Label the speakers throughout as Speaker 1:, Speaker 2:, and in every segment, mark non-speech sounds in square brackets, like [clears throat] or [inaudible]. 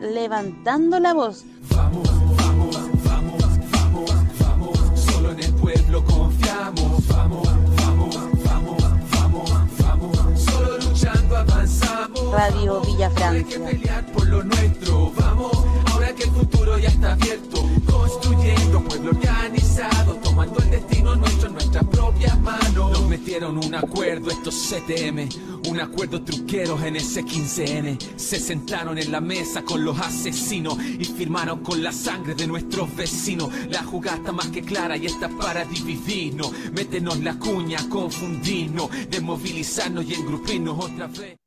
Speaker 1: Levantando la voz.
Speaker 2: Vamos, vamos, vamos, vamos, vamos. Solo en el pueblo confiamos. Vamos, vamos, vamos, vamos, vamos. Solo luchando avanzamos.
Speaker 1: Radio Villa
Speaker 2: Hay que
Speaker 1: Francia.
Speaker 2: pelear por lo nuestro. Vamos, el futuro ya está abierto. Construyendo pueblo organizado. Tomando el destino nuestro en nuestras propias manos. Nos metieron un acuerdo estos CTM. Un acuerdo truqueros en ese 15N. Se sentaron en la mesa con los asesinos y firmaron con la sangre de nuestros vecinos. La jugada está más que clara y está para dividirnos. Métenos la cuña, confundirnos, desmovilizarnos y engrupirnos otra vez.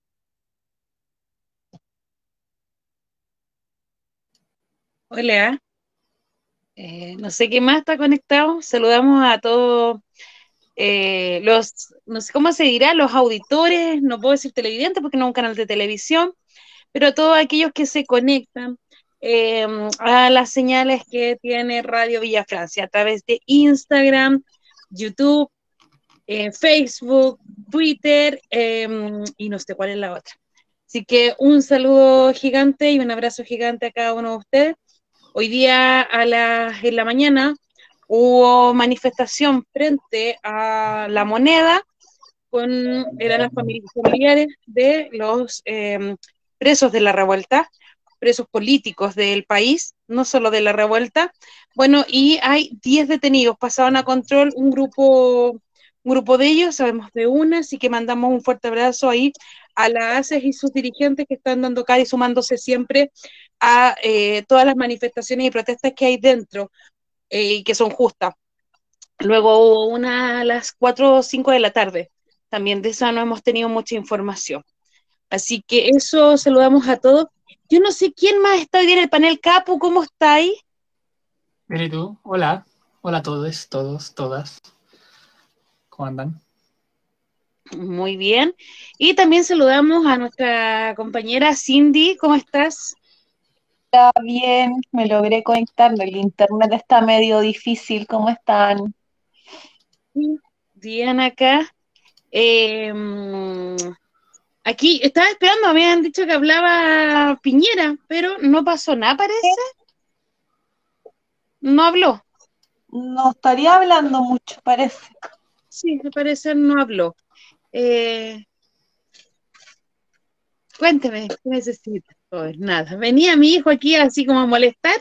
Speaker 3: Hola. Eh, no sé qué más está conectado. Saludamos a todos eh, los, no sé cómo se dirá, los auditores, no puedo decir televidentes porque no es un canal de televisión, pero a todos aquellos que se conectan eh, a las señales que tiene Radio Villa Francia a través de Instagram, YouTube, Facebook, Twitter eh, y no sé cuál es la otra. Así que un saludo gigante y un abrazo gigante a cada uno de ustedes. Hoy día a la, en la mañana hubo manifestación frente a la moneda con eran las famili- familiares de los eh, presos de la revuelta, presos políticos del país, no solo de la revuelta. Bueno, y hay 10 detenidos, pasaron a control un grupo, un grupo de ellos, sabemos de una, así que mandamos un fuerte abrazo ahí a la ACES y sus dirigentes que están dando cara y sumándose siempre a eh, todas las manifestaciones y protestas que hay dentro eh, y que son justas. Luego hubo una a las 4 o 5 de la tarde. También de esa no hemos tenido mucha información. Así que eso saludamos a todos. Yo no sé quién más está hoy en el panel. Capu, ¿cómo está ahí?
Speaker 4: Bien, ¿y tú? Hola. Hola a todos, todos, todas. ¿Cómo andan?
Speaker 3: Muy bien. Y también saludamos a nuestra compañera Cindy. ¿Cómo estás?
Speaker 5: Está bien, me logré conectar. El internet está medio difícil. ¿Cómo están?
Speaker 3: Bien acá. Eh, mm, aquí estaba esperando, me habían dicho que hablaba Piñera, pero no pasó nada, parece. No habló.
Speaker 5: No estaría hablando mucho, parece.
Speaker 3: Sí, al parecer no habló. Eh, cuénteme, ¿qué necesita? Pues nada, venía mi hijo aquí así como a molestar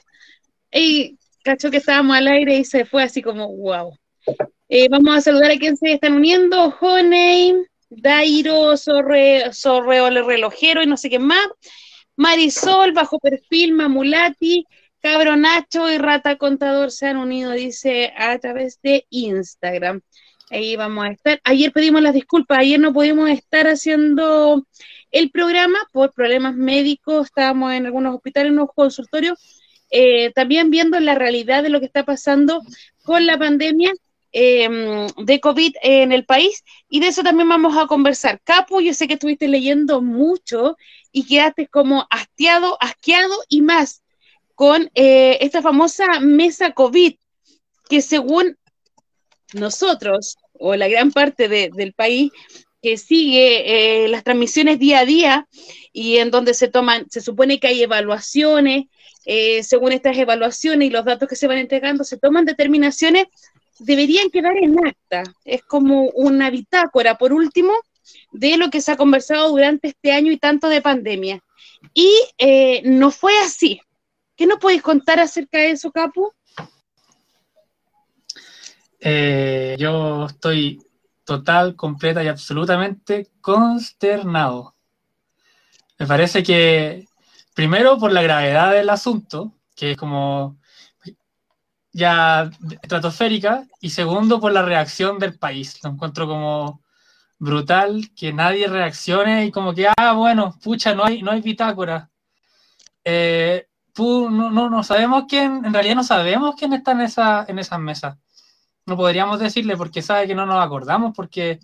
Speaker 3: y cachó que estábamos al aire y se fue así como, wow. Eh, vamos a saludar a quien se están uniendo, Honey, Dairo, Sorre, Sorreole Relojero y no sé qué más, Marisol, Bajo Perfil, Mamulati, Cabro Nacho y Rata Contador se han unido, dice, a través de Instagram. Ahí vamos a estar. Ayer pedimos las disculpas, ayer no pudimos estar haciendo el programa por problemas médicos, estábamos en algunos hospitales, en unos consultorios, eh, también viendo la realidad de lo que está pasando con la pandemia eh, de COVID en el país y de eso también vamos a conversar. Capu, yo sé que estuviste leyendo mucho y quedaste como hastiado, asqueado y más con eh, esta famosa mesa COVID que según nosotros o la gran parte de- del país que sigue eh, las transmisiones día a día y en donde se toman, se supone que hay evaluaciones, eh, según estas evaluaciones y los datos que se van entregando, se toman determinaciones, deberían quedar en acta. Es como una bitácora, por último, de lo que se ha conversado durante este año y tanto de pandemia. Y eh, no fue así. ¿Qué nos podéis contar acerca de eso, Capu?
Speaker 4: Eh, yo estoy total, completa y absolutamente consternado. Me parece que, primero, por la gravedad del asunto, que es como ya estratosférica, y segundo, por la reacción del país. Lo encuentro como brutal que nadie reaccione y como que, ah, bueno, pucha, no hay, no hay bitácora. Eh, no, no, no sabemos quién, en realidad no sabemos quién está en, esa, en esas mesas. No podríamos decirle porque sabe que no nos acordamos, porque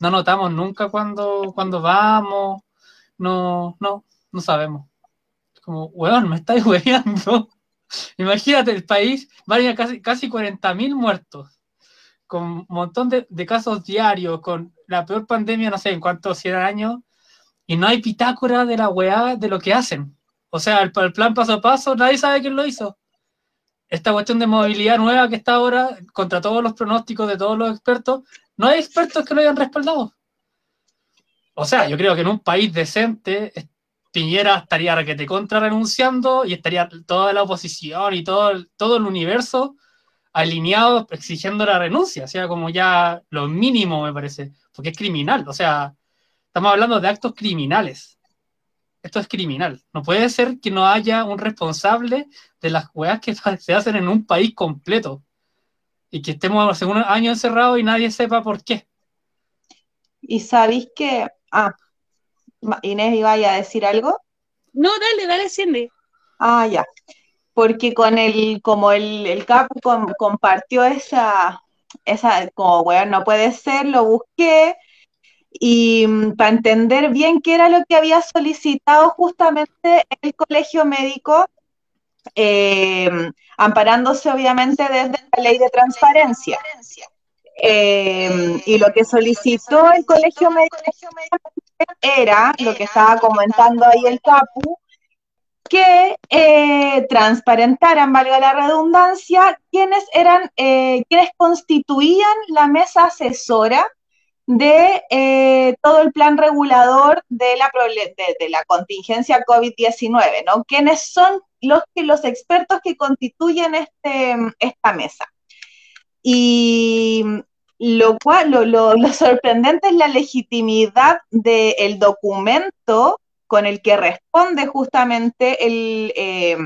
Speaker 4: no notamos nunca cuando, cuando vamos, no, no, no sabemos. Como, weón, me estáis [laughs] hueveando. Imagínate el país, varios casi, casi 40.000 muertos, con un montón de, casos diarios, con la peor pandemia, no sé en cuántos 100 años, y no hay pitácora de la weá de lo que hacen. O sea, el plan paso a paso, nadie sabe quién lo hizo. Esta cuestión de movilidad nueva que está ahora, contra todos los pronósticos de todos los expertos, no hay expertos que lo hayan respaldado. O sea, yo creo que en un país decente, Piñera estaría requete contra renunciando y estaría toda la oposición y todo, todo el universo alineado exigiendo la renuncia. O sea, como ya lo mínimo, me parece, porque es criminal. O sea, estamos hablando de actos criminales. Esto es criminal. No puede ser que no haya un responsable de las weas que [laughs] se hacen en un país completo y que estemos hace un año encerrados y nadie sepa por qué.
Speaker 5: Y sabéis que, ah, Inés iba a decir algo.
Speaker 3: No, dale, dale, Cindy.
Speaker 5: Ah, ya. Porque con el, como el, el com- compartió esa, esa, como, bueno, no puede ser, lo busqué y para entender bien qué era lo que había solicitado justamente el colegio médico, eh, amparándose obviamente desde la ley de transparencia. Eh, y lo que solicitó el colegio médico era, lo que estaba comentando ahí el Capu, que eh, transparentaran, valga la redundancia, quiénes eran, eh, quiénes constituían la mesa asesora de eh, todo el plan regulador de la, de, la contingencia COVID-19, ¿no? ¿Quiénes son los, que, los expertos que constituyen este, esta mesa? Y lo cual, lo, lo- sorprendente es la legitimidad del documento con el que responde justamente el, eh,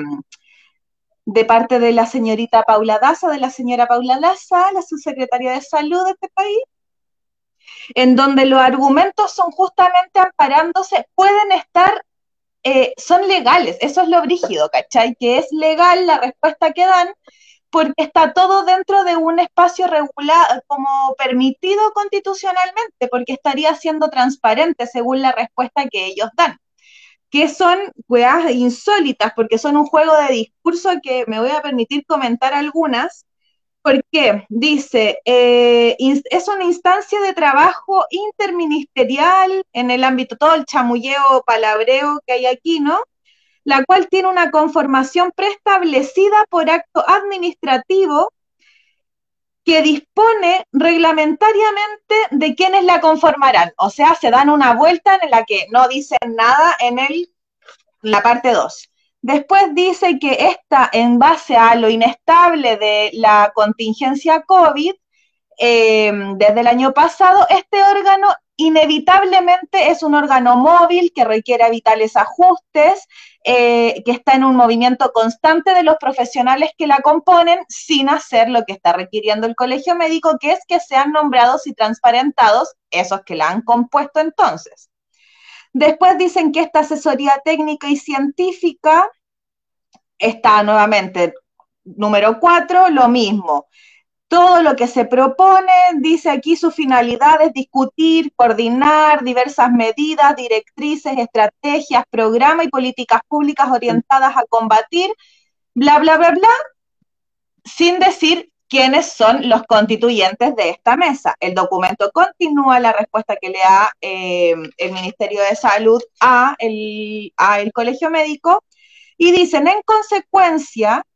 Speaker 5: de parte de la señorita Paula Daza, de la señora Paula Daza, la subsecretaria de salud de este país, en donde los argumentos son justamente amparándose, pueden estar, eh, son legales, eso es lo brígido, ¿cachai? Que es legal la respuesta que dan, porque está todo dentro de un espacio regulado, como permitido constitucionalmente, porque estaría siendo transparente según la respuesta que ellos dan que son weas insólitas, porque son un juego de discurso que me voy a permitir comentar algunas, porque dice, eh, es una instancia de trabajo interministerial en el ámbito, todo el chamulleo, palabreo que hay aquí, ¿no? La cual tiene una conformación preestablecida por acto administrativo que dispone reglamentariamente de quiénes la conformarán. O sea, se dan una vuelta en la que no dicen nada en el, la parte 2. Después dice que esta, en base a lo inestable de la contingencia COVID, eh, desde el año pasado, este órgano inevitablemente es un órgano móvil que requiere vitales ajustes, eh, que está en un movimiento constante de los profesionales que la componen sin hacer lo que está requiriendo el colegio médico, que es que sean nombrados y transparentados esos que la han compuesto entonces. Después dicen que esta asesoría técnica y científica está nuevamente, número cuatro, lo mismo. Todo lo que se propone, dice aquí, su finalidad es discutir, coordinar diversas medidas, directrices, estrategias, programas y políticas públicas orientadas a combatir, bla, bla, bla, bla, sin decir quiénes son los constituyentes de esta mesa. El documento continúa la respuesta que le da eh, el Ministerio de Salud a el, Colegio Médico y dicen, en consecuencia,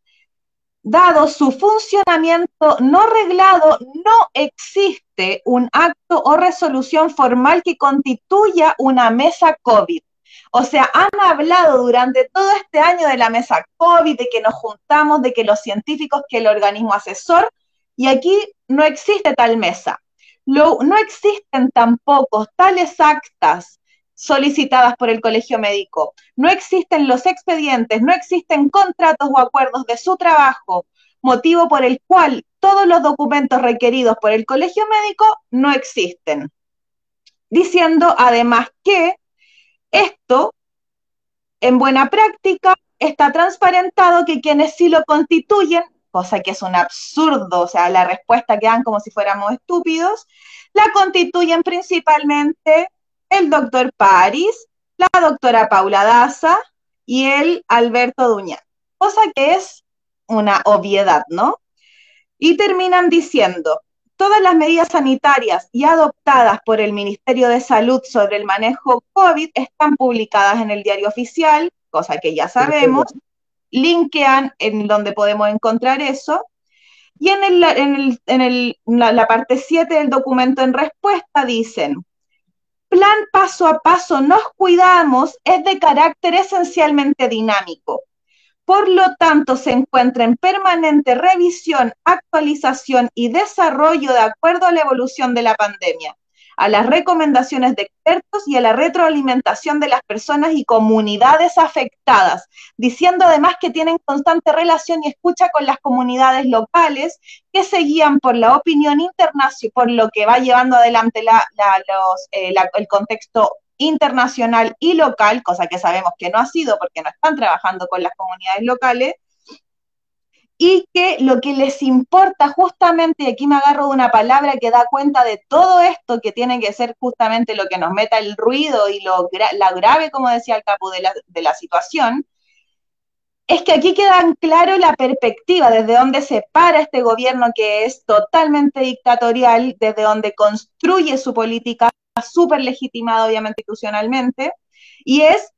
Speaker 5: dado su funcionamiento no reglado, no existe un acto o resolución formal que constituya una mesa COVID. O sea, han hablado durante todo este año de la mesa COVID, de que nos juntamos, de que los científicos, que el organismo asesor, y aquí no existe tal mesa. No existen tampoco tales actas solicitadas por el colegio médico. No existen los expedientes, no existen contratos o acuerdos de su trabajo, motivo por el cual todos los documentos requeridos por el colegio médico no existen. Diciendo además que esto, en buena práctica, está transparentado que quienes sí lo constituyen, cosa que es un absurdo, o sea, la respuesta que dan como si fuéramos estúpidos, la constituyen principalmente el doctor París, la doctora Paula Daza y el Alberto Duñán, cosa que es una obviedad, ¿no? Y terminan diciendo, todas las medidas sanitarias y adoptadas por el Ministerio de Salud sobre el manejo COVID están publicadas en el diario oficial cosa que ya sabemos, linkean en donde podemos encontrar eso, y en, el, en, el, en el, la, la parte 7 del documento en respuesta dicen, plan paso a paso nos cuidamos es de carácter esencialmente dinámico. Por lo tanto, se encuentra en permanente revisión, actualización y desarrollo de acuerdo a la evolución de la pandemia a las recomendaciones de expertos y a la retroalimentación de las personas y comunidades afectadas, diciendo además que tienen constante relación y escucha con las comunidades locales que se guían por la opinión internacional, por lo que va llevando adelante eh, el contexto internacional y local, cosa que sabemos que no ha sido porque no están trabajando con las comunidades locales, y que lo que les importa justamente, y aquí me agarro de una palabra que da cuenta de todo esto, que tiene que ser justamente lo que nos meta el ruido y lo la grave, como decía el capo, de la, situación, es que aquí queda claro la perspectiva, desde donde se para este gobierno que es totalmente dictatorial, desde donde construye su política, súper legitimada obviamente institucionalmente, y es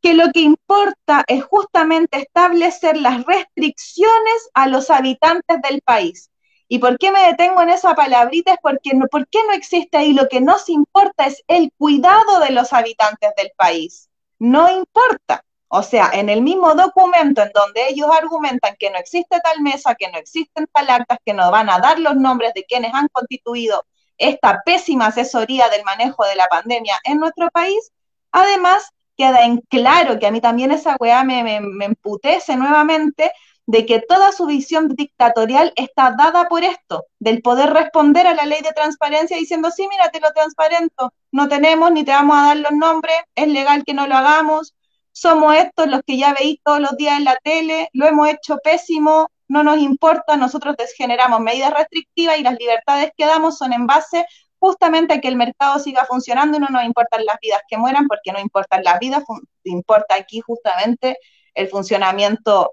Speaker 5: que lo que importa es justamente establecer las restricciones a los habitantes del país. ¿Y por qué me detengo en esa palabrita? Es porque no, ¿por qué no existe ahí? Lo que nos importa es el cuidado de los habitantes del país. No importa. O sea, en el mismo documento en donde ellos argumentan que no existe tal mesa, que no existen tal actas, que nos van a dar los nombres de quienes han constituido esta pésima asesoría del manejo de la pandemia en nuestro país, además queda en claro que a mí también esa weá me, me, emputece nuevamente de que toda su visión dictatorial está dada por esto, del poder responder a la ley de transparencia diciendo, sí, mira, te lo transparento, no tenemos ni te vamos a dar los nombres, es legal que no lo hagamos, somos estos los que ya veis todos los días en la tele, lo hemos hecho pésimo, no nos importa, nosotros generamos medidas restrictivas y las libertades que damos son en base justamente que el mercado siga funcionando y no nos importan las vidas que mueran, porque no importan las vidas, importa aquí justamente el funcionamiento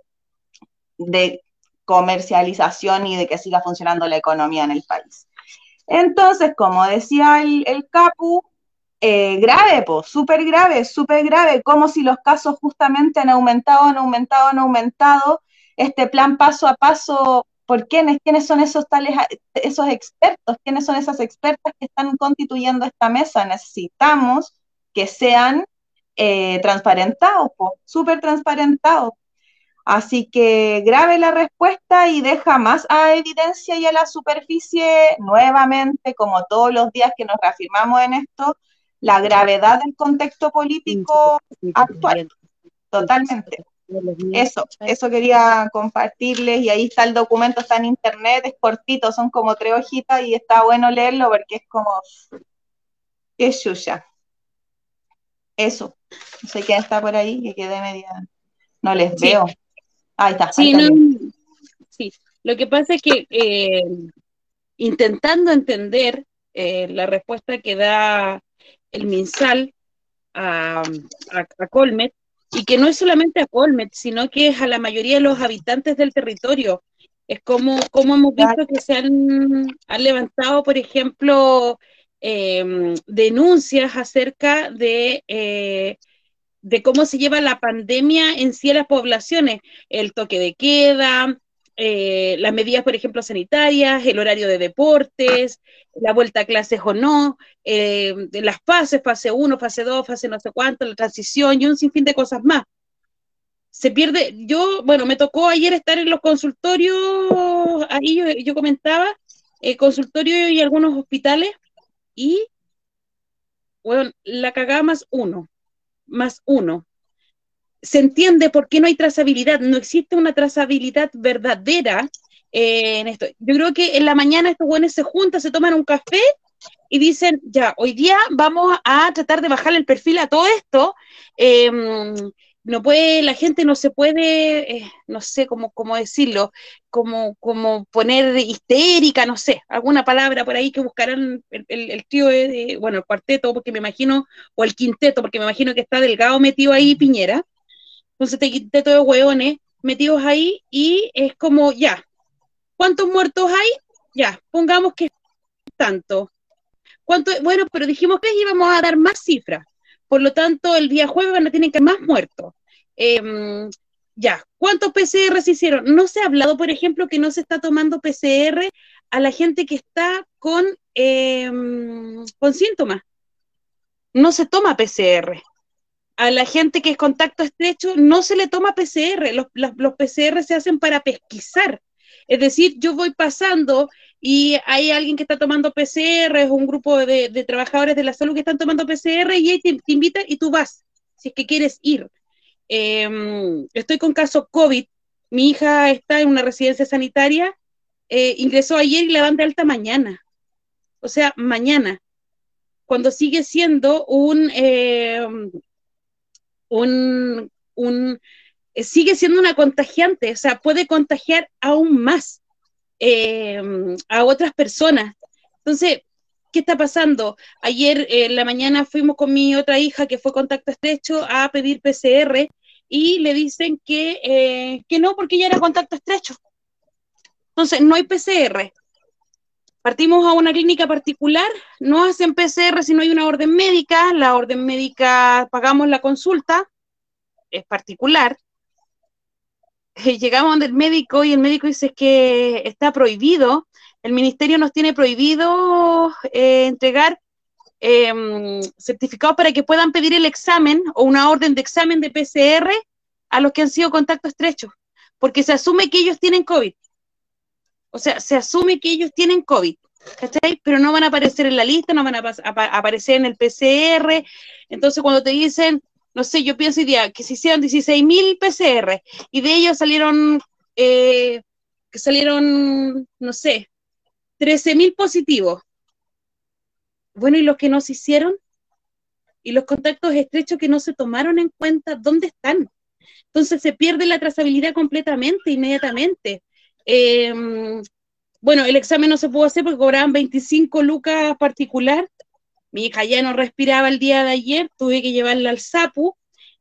Speaker 5: de comercialización y de que siga funcionando la economía en el país. Entonces, como decía el, Capu, eh, grave, pues, súper grave, súper grave, como si los casos justamente han aumentado, han aumentado, han aumentado. Este plan paso a paso ¿Por quiénes? ¿Quiénes son esos tales, esos expertos? ¿Quiénes son esas expertas que están constituyendo esta mesa? Necesitamos que sean eh, transparentados, súper transparentados. Así que grave la respuesta y deja más a evidencia y a la superficie nuevamente, como todos los días que nos reafirmamos en esto, la gravedad del contexto político actual. Totalmente. Eso, eso quería compartirles y ahí está el documento, está en internet, es cortito, son como tres hojitas y está bueno leerlo porque es como, qué suya. Eso, no sé quién está por ahí, que quede media, no les veo. Ahí está.
Speaker 3: Sí, sí, lo que pasa es que eh, intentando entender eh, la respuesta que da el MinSal a, a, a Colmet, y que no es solamente a Colmet, sino que es a la mayoría de los habitantes del territorio. Es como, como hemos visto que se han, levantado, por ejemplo, em, denuncias acerca de, eh, de cómo se lleva la pandemia en sí a las poblaciones, el toque de queda, eh, las medidas, por ejemplo, sanitarias, el horario de deportes, la vuelta a clases o no, eh, las fases, fase 1, fase 2, fase no sé cuánto, la transición y un sinfín de cosas más. Se pierde, yo, bueno, me tocó ayer estar en los consultorios, ahí yo, yo comentaba, eh, consultorios y algunos hospitales, y, bueno, la cagada más uno, más uno se entiende por qué no hay trazabilidad, no existe una trazabilidad verdadera eh, en esto. Yo creo que en la mañana estos buenos se juntan, se toman un café y dicen, ya, hoy día vamos a tratar de bajar el perfil a todo esto. Em, no puede, la gente no se puede, eh, no sé cómo, cómo decirlo, como, como poner histérica, no sé, alguna palabra por ahí que buscarán el, el, tío, de, bueno, el cuarteto, porque me imagino, o el quinteto, porque me imagino que está delgado metido ahí Piñera, entonces te quité todos los hueones metidos ahí y es como, ya, ¿cuántos muertos hay? Ya, pongamos que tanto. ¿Cuánto? Bueno, pero dijimos que íbamos a dar más cifras. Por lo tanto, el día jueves van a tener que más muertos. Em, ya, ¿cuántos PCR se hicieron? No se ha hablado, por ejemplo, que no se está tomando PCR a la gente que está con, em, con síntomas. No se toma PCR. A la gente que es contacto estrecho no se le toma PCR. Los, los PCR se hacen para pesquisar. Es decir, yo voy pasando y hay alguien que está tomando PCR, es un grupo de, trabajadores de la salud que están tomando PCR y ahí te, invita y tú vas, si es que quieres ir. Em, estoy con caso COVID, mi hija está en una residencia sanitaria, eh, ingresó ayer y la van de alta mañana. O sea, mañana, cuando sigue siendo un, em, un, eh, sigue siendo una contagiante, o sea, puede contagiar aún más. Eh, a otras personas. Entonces, ¿qué está pasando? Ayer en la mañana fuimos con mi otra hija que fue contacto estrecho a pedir PCR y le dicen que, eh, que no, porque ella era contacto estrecho. Entonces, no hay PCR. Partimos a una clínica particular, no hacen PCR si no hay una orden médica, la orden médica pagamos la consulta, es particular, llegamos donde el médico y el médico dice que está prohibido, el ministerio nos tiene prohibido eh, entregar em, certificados para que puedan pedir el examen o una orden de examen de PCR a los que han sido contacto estrechos, porque se asume que ellos tienen COVID. O sea, se asume que ellos tienen COVID, ¿cachai? Pero no van a aparecer en la lista, no van a, aparecer en el PCR. Entonces, cuando te dicen, no sé, yo pienso día que se hicieron 16.000 PCR y de ellos salieron, eh, que salieron, no sé, 13.000 positivos. Bueno, ¿y los que no se hicieron? ¿Y los contactos estrechos que no se tomaron en cuenta? ¿Dónde están? Entonces se pierde la trazabilidad completamente, inmediatamente. Em, bueno, el examen no se pudo hacer porque cobraban 25 lucas particular. Mi hija ya no respiraba el día de ayer, tuve que llevarla al SAPU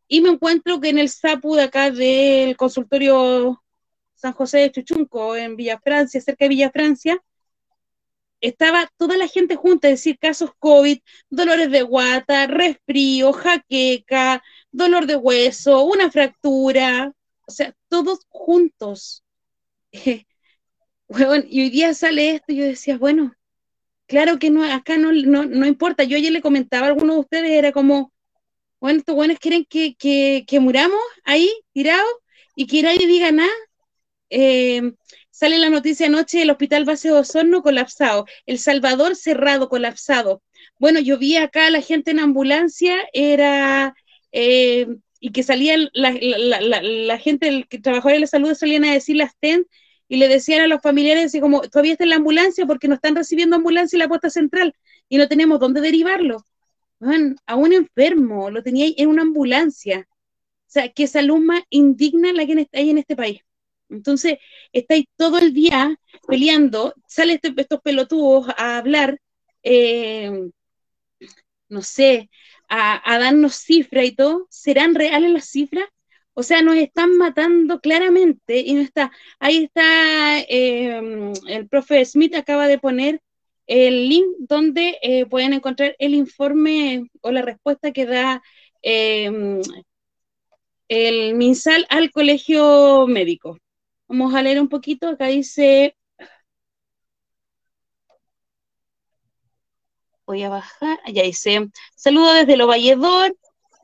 Speaker 3: y me encuentro que en el SAPU de acá del consultorio San José de Chuchunco, en Villa Francia, cerca de Villa Francia, estaba toda la gente junta, es decir, casos COVID, dolores de guata, resfrío, jaqueca, dolor de hueso, una fractura, o sea, todos juntos. [laughs] y hoy día sale esto y yo decía, bueno, Claro que no, acá no, no, importa. Yo ayer le comentaba a algunos de ustedes, era como, bueno, estos buenos quieren que, que, muramos ahí, tirados, y que nadie diga nada. Eh, sale la noticia anoche del hospital base de Osorno colapsado, El Salvador cerrado, colapsado. Bueno, yo vi acá a la gente en ambulancia, era, eh, y que salían, la, la, la, la gente, el que trabajó en la salud salían a decir las TEN, y le decían a los familiares así como, todavía está en la ambulancia porque no están recibiendo ambulancia en la puerta central y no tenemos dónde derivarlo. a un enfermo lo tenía en una ambulancia. O sea, que salud más indigna la que hay en este país. Entonces, estáis todo el día peleando, sale este, estos pelotudos a hablar, eh, no sé, a darnos cifras y todo. ¿Serán reales las cifras? O sea, nos están matando claramente y no está. Ahí está, em, el profe Smith acaba de poner el link donde eh, pueden encontrar el informe o la respuesta que da em, el MinSal al colegio médico. Vamos a leer un poquito. Acá dice. Voy a bajar. Allá dice: Saludo desde Lo Valledor.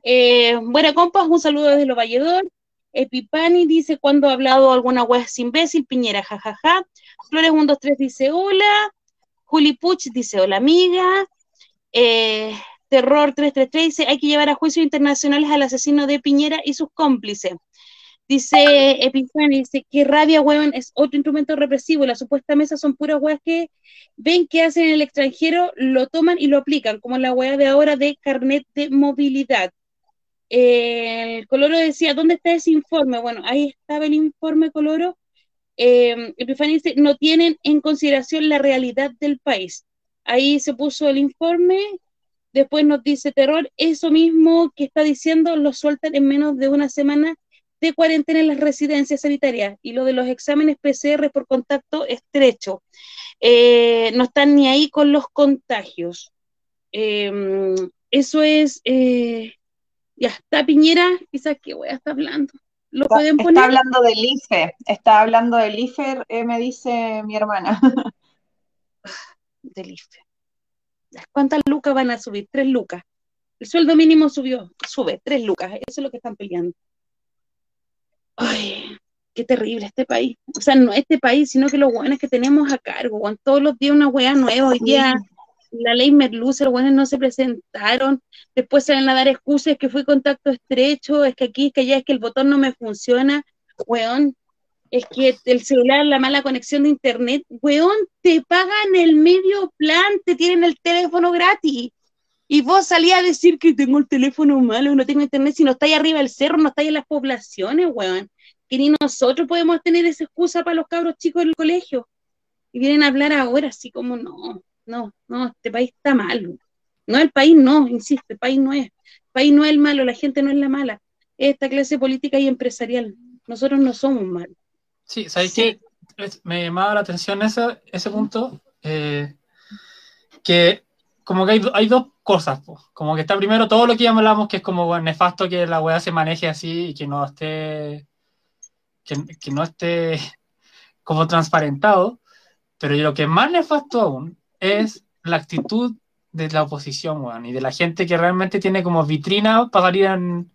Speaker 3: Eh, buena compas, un saludo desde Lo Valledor. Epipani dice, cuando ha hablado alguna es imbécil? Piñera, jajaja. Flores 123 dice, hola. Juli Puch dice, hola amiga. Eh, Terror 333 dice, hay que llevar a juicios internacionales al asesino de Piñera y sus cómplices. Dice Epifani, dice, que rabia, weón, es otro instrumento represivo. La supuesta mesa son puras weas que ven que hacen en el extranjero, lo toman y lo aplican, como la wea de ahora de carnet de movilidad el Coloro decía, ¿dónde está ese informe? Bueno, ahí estaba el informe Coloro. Eh, dice, no tienen en consideración la realidad del país. Ahí se puso el informe, después nos dice terror, eso mismo que está diciendo lo sueltan en menos de una semana de cuarentena en las residencias sanitarias y lo de los exámenes PCR por contacto estrecho. Eh, no están ni ahí con los contagios. Eh, eso es, eh, Ya está Piñera, quizás qué wea está hablando. ¿Lo
Speaker 5: Está,
Speaker 3: pueden
Speaker 5: está
Speaker 3: poner?
Speaker 5: hablando del IFE, está hablando del IFE, eh, me dice mi hermana. [laughs]
Speaker 3: Del IFE. ¿Cuántas lucas van a subir? Tres lucas. El sueldo mínimo subió, sube, tres lucas. Eso es lo que están peleando. Ay, qué terrible este país. O sea, no este país, sino que los hueones que tenemos a cargo. weón. Todos los días una hueá nueva. Hoy día la ley Merluza, los hueones no se presentaron. Después salen a dar excusas que fui contacto estrecho, es que aquí, es que allá, es que el botón no me funciona. Weón, es que el celular, la mala conexión de internet, weón, te pagan el medio plan, te tienen el teléfono gratis. Y vos salías a decir que tengo el teléfono malo, no tengo internet, si no estáis arriba del cerro, no estáis en las poblaciones, weón. Que ni nosotros podemos tener esa excusa para los cabros chicos del colegio. Y vienen a hablar ahora así como, no, no, no, este país está malo. No, el país no, insisto, el país no es. El país no es el malo, la gente no es la mala. Es esta clase política y empresarial. Nosotros no somos malos.
Speaker 4: Sí, ¿sabéis
Speaker 3: Sí.
Speaker 4: Me llamaba la atención ese, ese punto, eh, que como que hay, hay dos cosas, po. como que está primero todo lo que ya hablamos, que es como nefasto que la weá se maneje así y que no esté, que, que no esté [laughs] como transparentado, pero lo que es más nefasto aún es la actitud de la oposición, weón, y de la gente que realmente tiene como vitrina para salir en,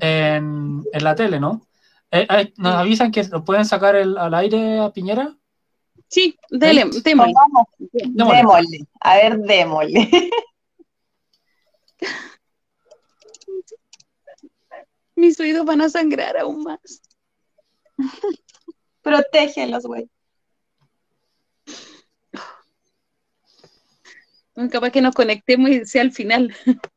Speaker 4: en, en la tele, ¿no? Eh, eh, ¿Nos avisan que lo pueden sacar el- al aire a Piñera?
Speaker 3: Sí, dele, démosle.
Speaker 5: Vamos,
Speaker 4: Démosle.
Speaker 5: démosle. A ver, démosle. [laughs]
Speaker 3: Mis oídos van a sangrar aún más.
Speaker 5: Protégelos, güey.
Speaker 3: Capaz que nos conectemos y sea al final. [laughs]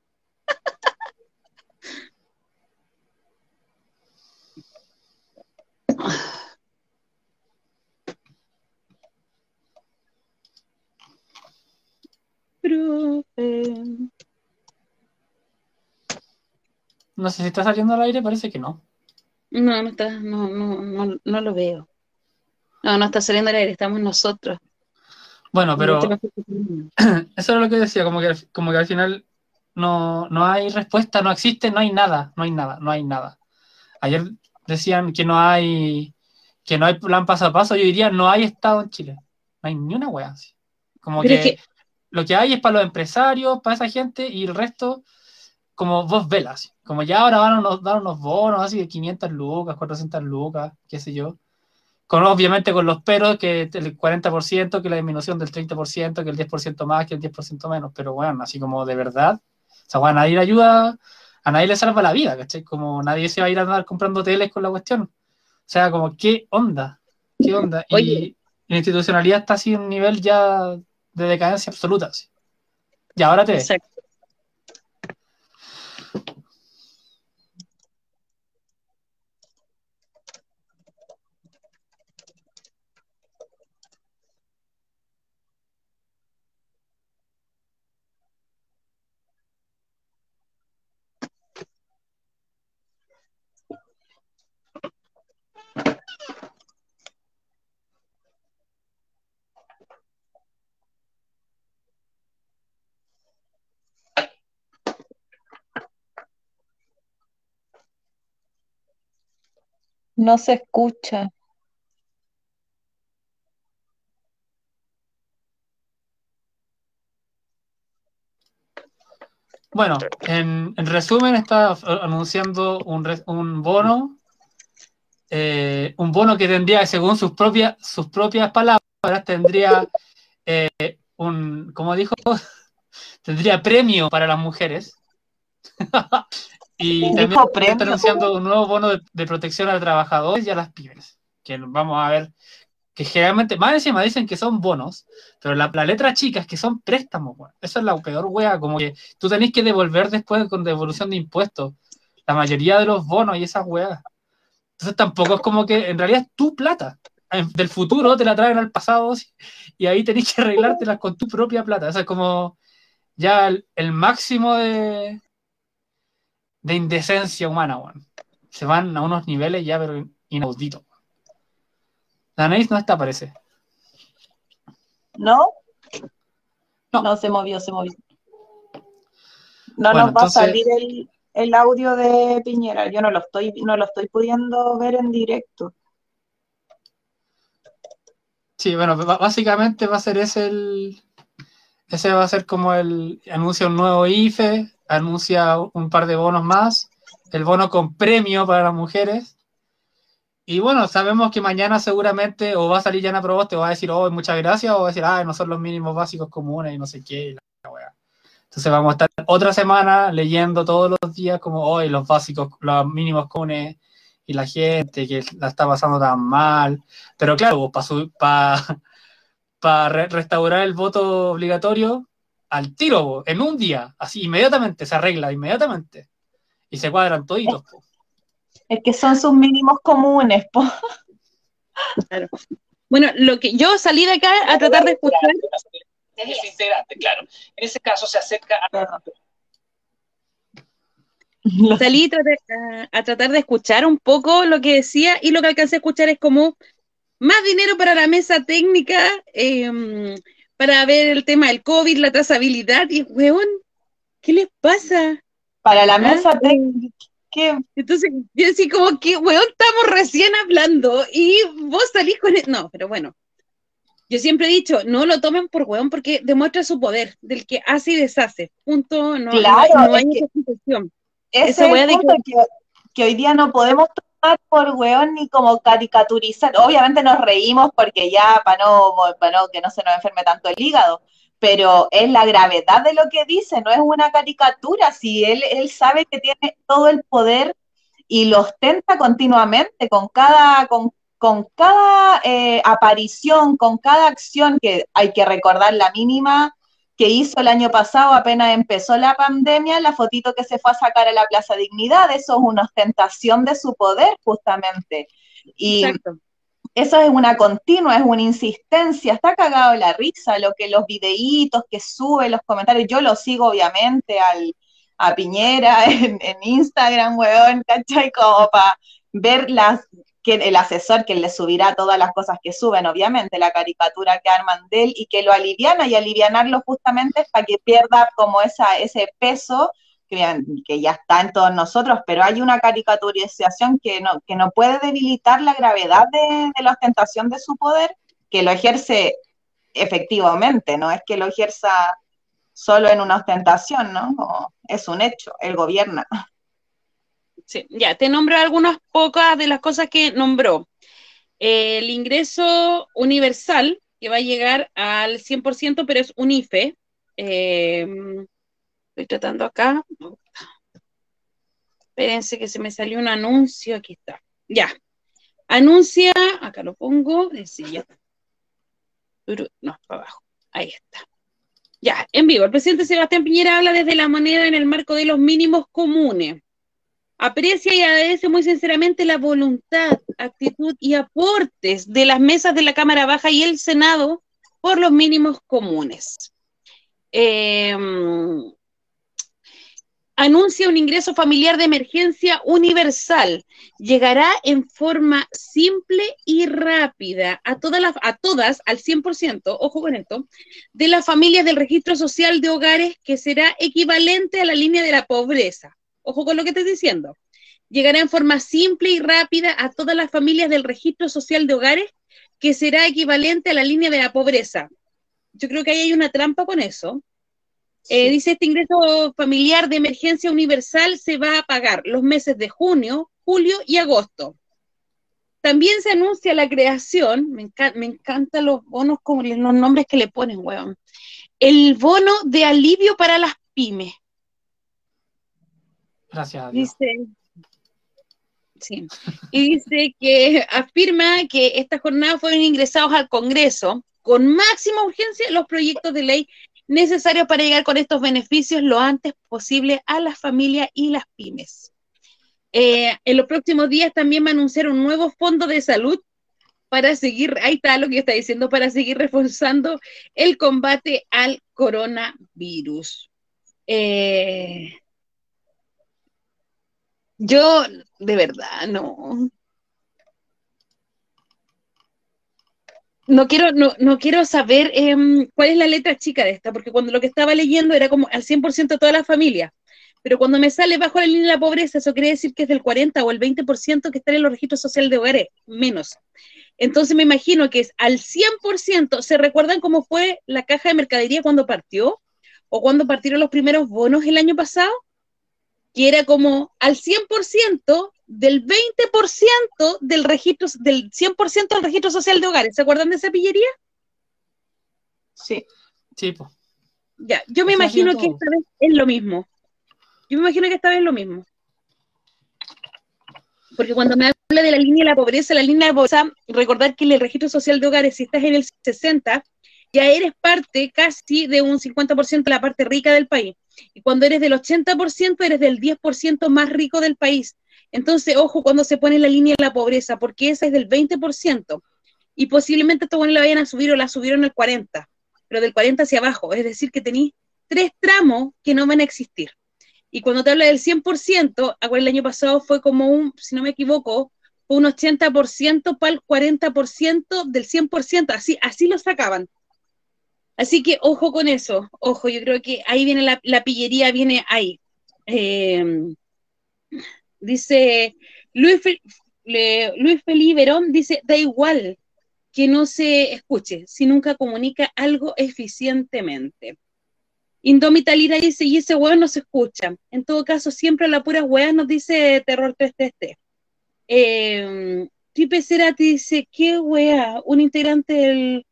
Speaker 4: No sé si está saliendo al aire, parece que no.
Speaker 3: No, no está, no, no, no, no lo veo. No, no está saliendo al aire, estamos nosotros.
Speaker 4: Bueno, pero [clears throat] eso era lo que decía, como que, como que al final no, no hay respuesta, no existe, no hay nada, no hay nada, no hay nada. Ayer decían que no hay que no hay plan paso a paso, yo diría no hay Estado en Chile. No hay ni una wea así. Como que, lo que hay es para los empresarios, para esa gente, y el resto, como vos velas. Como ya ahora van a dar unos bonos así de 500 lucas, 400 lucas, qué sé yo. Con, obviamente con los peros, que el 40%, que la disminución del 30%, que el 10% más, que el 10% menos. Pero bueno, así como de verdad, o sea, bueno, a nadie le ayuda, a nadie le salva la vida, ¿cachai? Como nadie se va a ir a andar comprando teles con la cuestión. O sea, como, ¿qué onda? ¿Qué onda? Y la institucionalidad está así en un nivel ya de decadencia absoluta. así. Y ahora te.
Speaker 3: Exacto.
Speaker 5: No se escucha.
Speaker 4: Bueno, en, en resumen está anunciando un, un bono, eh, un bono que tendría, según sus propias, sus propias palabras, tendría eh, un, como dijo, [laughs] tendría premio para las mujeres. [laughs] y también
Speaker 5: Dijo
Speaker 4: está
Speaker 5: premio.
Speaker 4: anunciando un nuevo bono de, de protección a trabajadores y a las pymes, que vamos a ver, que generalmente, más encima dicen que son bonos, pero la, la letra chica es que son préstamos, weón. Esa es la peor wea, como que tú tenés que devolver después con devolución de impuestos la mayoría de los bonos y esas weas. Entonces tampoco es como que en realidad es tu plata. Del futuro te la traen al pasado y ahí tenés que arreglártelas con tu propia plata. Eso es como ya el, el máximo de, de indecencia humana, weón. Se van a unos niveles ya, pero inauditos. La Neis no está, parece.
Speaker 5: ¿No?
Speaker 4: No.
Speaker 5: No, se movió, se movió. No
Speaker 4: Bueno,
Speaker 5: nos va
Speaker 4: entonces-
Speaker 5: a salir el, el audio de Piñera. Yo no lo estoy, no lo estoy pudiendo ver en directo.
Speaker 4: Sí, bueno, básicamente va a ser ese el. Ese va a ser como el. Anuncia un nuevo IFE, anuncia un par de bonos más, el bono con premio para las mujeres. Y bueno, sabemos que mañana seguramente o va a salir Yana Proboste o va a decir, oh, muchas gracias, o va a decir, ah, no son los mínimos básicos comunes y no sé qué. Entonces vamos a estar otra semana leyendo todos los días como hoy los básicos, los mínimos comunes y la gente que la está pasando tan mal. Pero claro, para para [laughs] restaurar el voto obligatorio al tiro, en un día, así inmediatamente, se arregla inmediatamente. Y se cuadran toditos.
Speaker 5: Es que son sus mínimos comunes, po.
Speaker 3: Claro. Bueno, lo que yo salí de acá a tratar de escuchar.
Speaker 6: Es integrante, claro. En ese caso se acerca a.
Speaker 3: Salí a, tratar de escuchar un poco lo que decía y lo que alcancé a escuchar es como más dinero para la mesa técnica, em, para ver el tema del COVID, la trazabilidad, y weón, ¿qué les pasa?
Speaker 5: Para la ¿Ah? mesa técnica. ¿Qué?
Speaker 3: Entonces, yo decía como que, weón, estamos recién hablando y vos salís con... El... No, pero bueno, yo siempre he dicho, no lo tomen por weón porque demuestra su poder, del que hace y deshace. Punto, no,
Speaker 5: claro, no, hay Ese es el punto que... que hoy día no podemos por weón ni como caricaturizar. Obviamente nos reímos porque ya para no, para no que no se nos enferme tanto el hígado, pero es la gravedad de lo que dice, no es una caricatura. Si él, él sabe que tiene todo el poder y lo ostenta continuamente con cada, con, con cada eh, aparición, con cada acción que hay que recordar la mínima que hizo el año pasado, apenas empezó la pandemia, la fotito que se fue a sacar a la Plaza Dignidad, eso es una ostentación de su poder, justamente. Y eso es una continua, es una insistencia, está cagado la risa, lo que los videitos que sube, los comentarios, yo lo sigo obviamente al, a Piñera [laughs] en, en Instagram, weón, ¿cachai? Como para ver las que el asesor que le subirá todas las cosas que suben, obviamente, la caricatura que arman de él y que lo aliviana y alivianarlo justamente para que pierda como esa, ese peso que, ya está en todos nosotros, pero hay una caricaturización que no, que no puede debilitar la gravedad de, la ostentación de su poder, que lo ejerce efectivamente, no es que lo ejerza solo en una ostentación, ¿no? es un hecho, él gobierna.
Speaker 3: Sí, ya, te nombro algunas pocas de las cosas que nombró. el ingreso universal, que va a llegar al 100%, pero es un IFE. Em, estoy tratando acá. Espérense que se me salió un anuncio. Aquí está. Ya. Anuncia, acá lo pongo. Sí, No, para abajo. Ahí está. Ya, en vivo. El presidente Sebastián Piñera habla desde la moneda en el marco de los mínimos comunes aprecia y agradece muy sinceramente la voluntad, actitud y aportes de las mesas de la Cámara Baja y el Senado por los mínimos comunes. Em, anuncia un ingreso familiar de emergencia universal. Llegará en forma simple y rápida a todas, las, a todas al 100%, ojo con esto, de las familias del registro social de hogares que será equivalente a la línea de la pobreza ojo con lo que estoy diciendo, llegará en forma simple y rápida a todas las familias del registro social de hogares, que será equivalente a la línea de la pobreza. Yo creo que ahí hay una trampa con eso. Eh, dice, este ingreso familiar de emergencia universal se va a pagar los meses de junio, julio y agosto. También se anuncia la creación, me, encantan los bonos como los nombres que le ponen, weón. El bono de alivio para las pymes.
Speaker 4: Gracias.
Speaker 3: Dice, sí, y dice que afirma que estas jornadas fueron ingresados al Congreso con máxima urgencia los proyectos de ley necesarios para llegar con estos beneficios lo antes posible a las familias y las pymes. Eh, en los próximos días también va a anunciar un nuevo fondo de salud para seguir, ahí está lo que está diciendo, para seguir reforzando el combate al coronavirus. Eh, yo, de verdad, no. No quiero, no, no quiero saber em, cuál es la letra chica de esta, porque cuando lo que estaba leyendo era como al 100% toda la familia, Pero cuando me sale bajo la línea de la pobreza, eso quiere decir que es del 40 o el 20% que están en los registros sociales de hogares, menos. Entonces me imagino que es al 100%, ¿se recuerdan cómo fue la caja de mercadería cuando partió? ¿O cuando partieron los primeros bonos el año pasado? Que era como al 100% del 20% del registro, del 100% del registro social de hogares. ¿Se acuerdan de esa pillería?
Speaker 5: Sí.
Speaker 4: Sí, pues.
Speaker 3: Ya, yo me imagino que esta vez es lo mismo. Yo me imagino que esta vez es lo mismo. Porque cuando me habla de la línea de la pobreza, la línea de la pobreza, recordar que en el registro social de hogares, si estás en el 60, ya eres parte casi de un 50% de la parte rica del país. Y cuando eres del 80%, eres del 10% más rico del país. Entonces, ojo cuando se pone la línea de la pobreza, porque esa es del 20%. Y posiblemente estos buenos la vayan a subir o la subieron al 40%, pero del 40% hacia abajo. Es decir, que tenéis tres tramos que no van a existir. Y cuando te habla del 100%, acuérdate, el año pasado fue como un, si no me equivoco, un 80% para el 40% del 100%, así, así lo sacaban. Así que ojo con eso, ojo, yo creo que ahí viene la, la pillería, viene ahí. Eh, dice Luis, le- Luis Verón, dice, da igual que no se escuche, si nunca comunica algo eficientemente. Indómita Lira dice, y ese weón no se escucha. En todo caso, siempre la pura weá nos dice Terror 333. Eh, Tripe Cerati dice, ¿qué weá? Un integrante del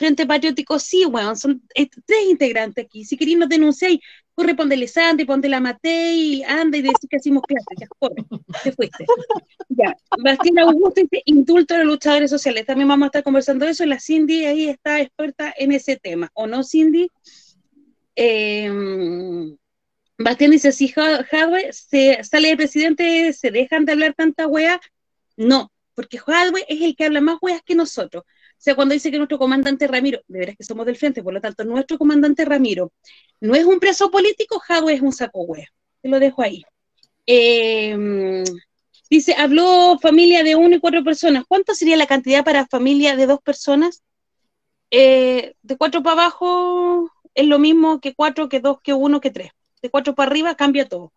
Speaker 3: Frente Patriótico, sí, weón, son eh, tres integrantes aquí. Si queréis nos denunciáis, corre, ponle Santi, ponte la Matei, anda y decís que hacemos clases, ya, corre, te fuiste. Ya, Bastián Augusto dice, indulto a los luchadores sociales. También vamos a estar conversando de eso, la Cindy ahí está experta en ese tema, ¿o no, Cindy? Eh, Bastián dice, si se sale de presidente, ¿se dejan de hablar tanta wea? No, porque Jadwe es el que habla más weas que nosotros. Sea, cuando dice que nuestro comandante Ramiro, de veras que somos del frente, por lo tanto, nuestro comandante Ramiro no es un preso político, Jadwe es un saco wea. Te lo dejo ahí. Eh, dice, habló familia de uno y cuatro personas. ¿Cuánto sería la cantidad para familia de dos personas? Eh, de cuatro para abajo es lo mismo que cuatro, que dos, que uno, que tres. De cuatro para arriba cambia todo.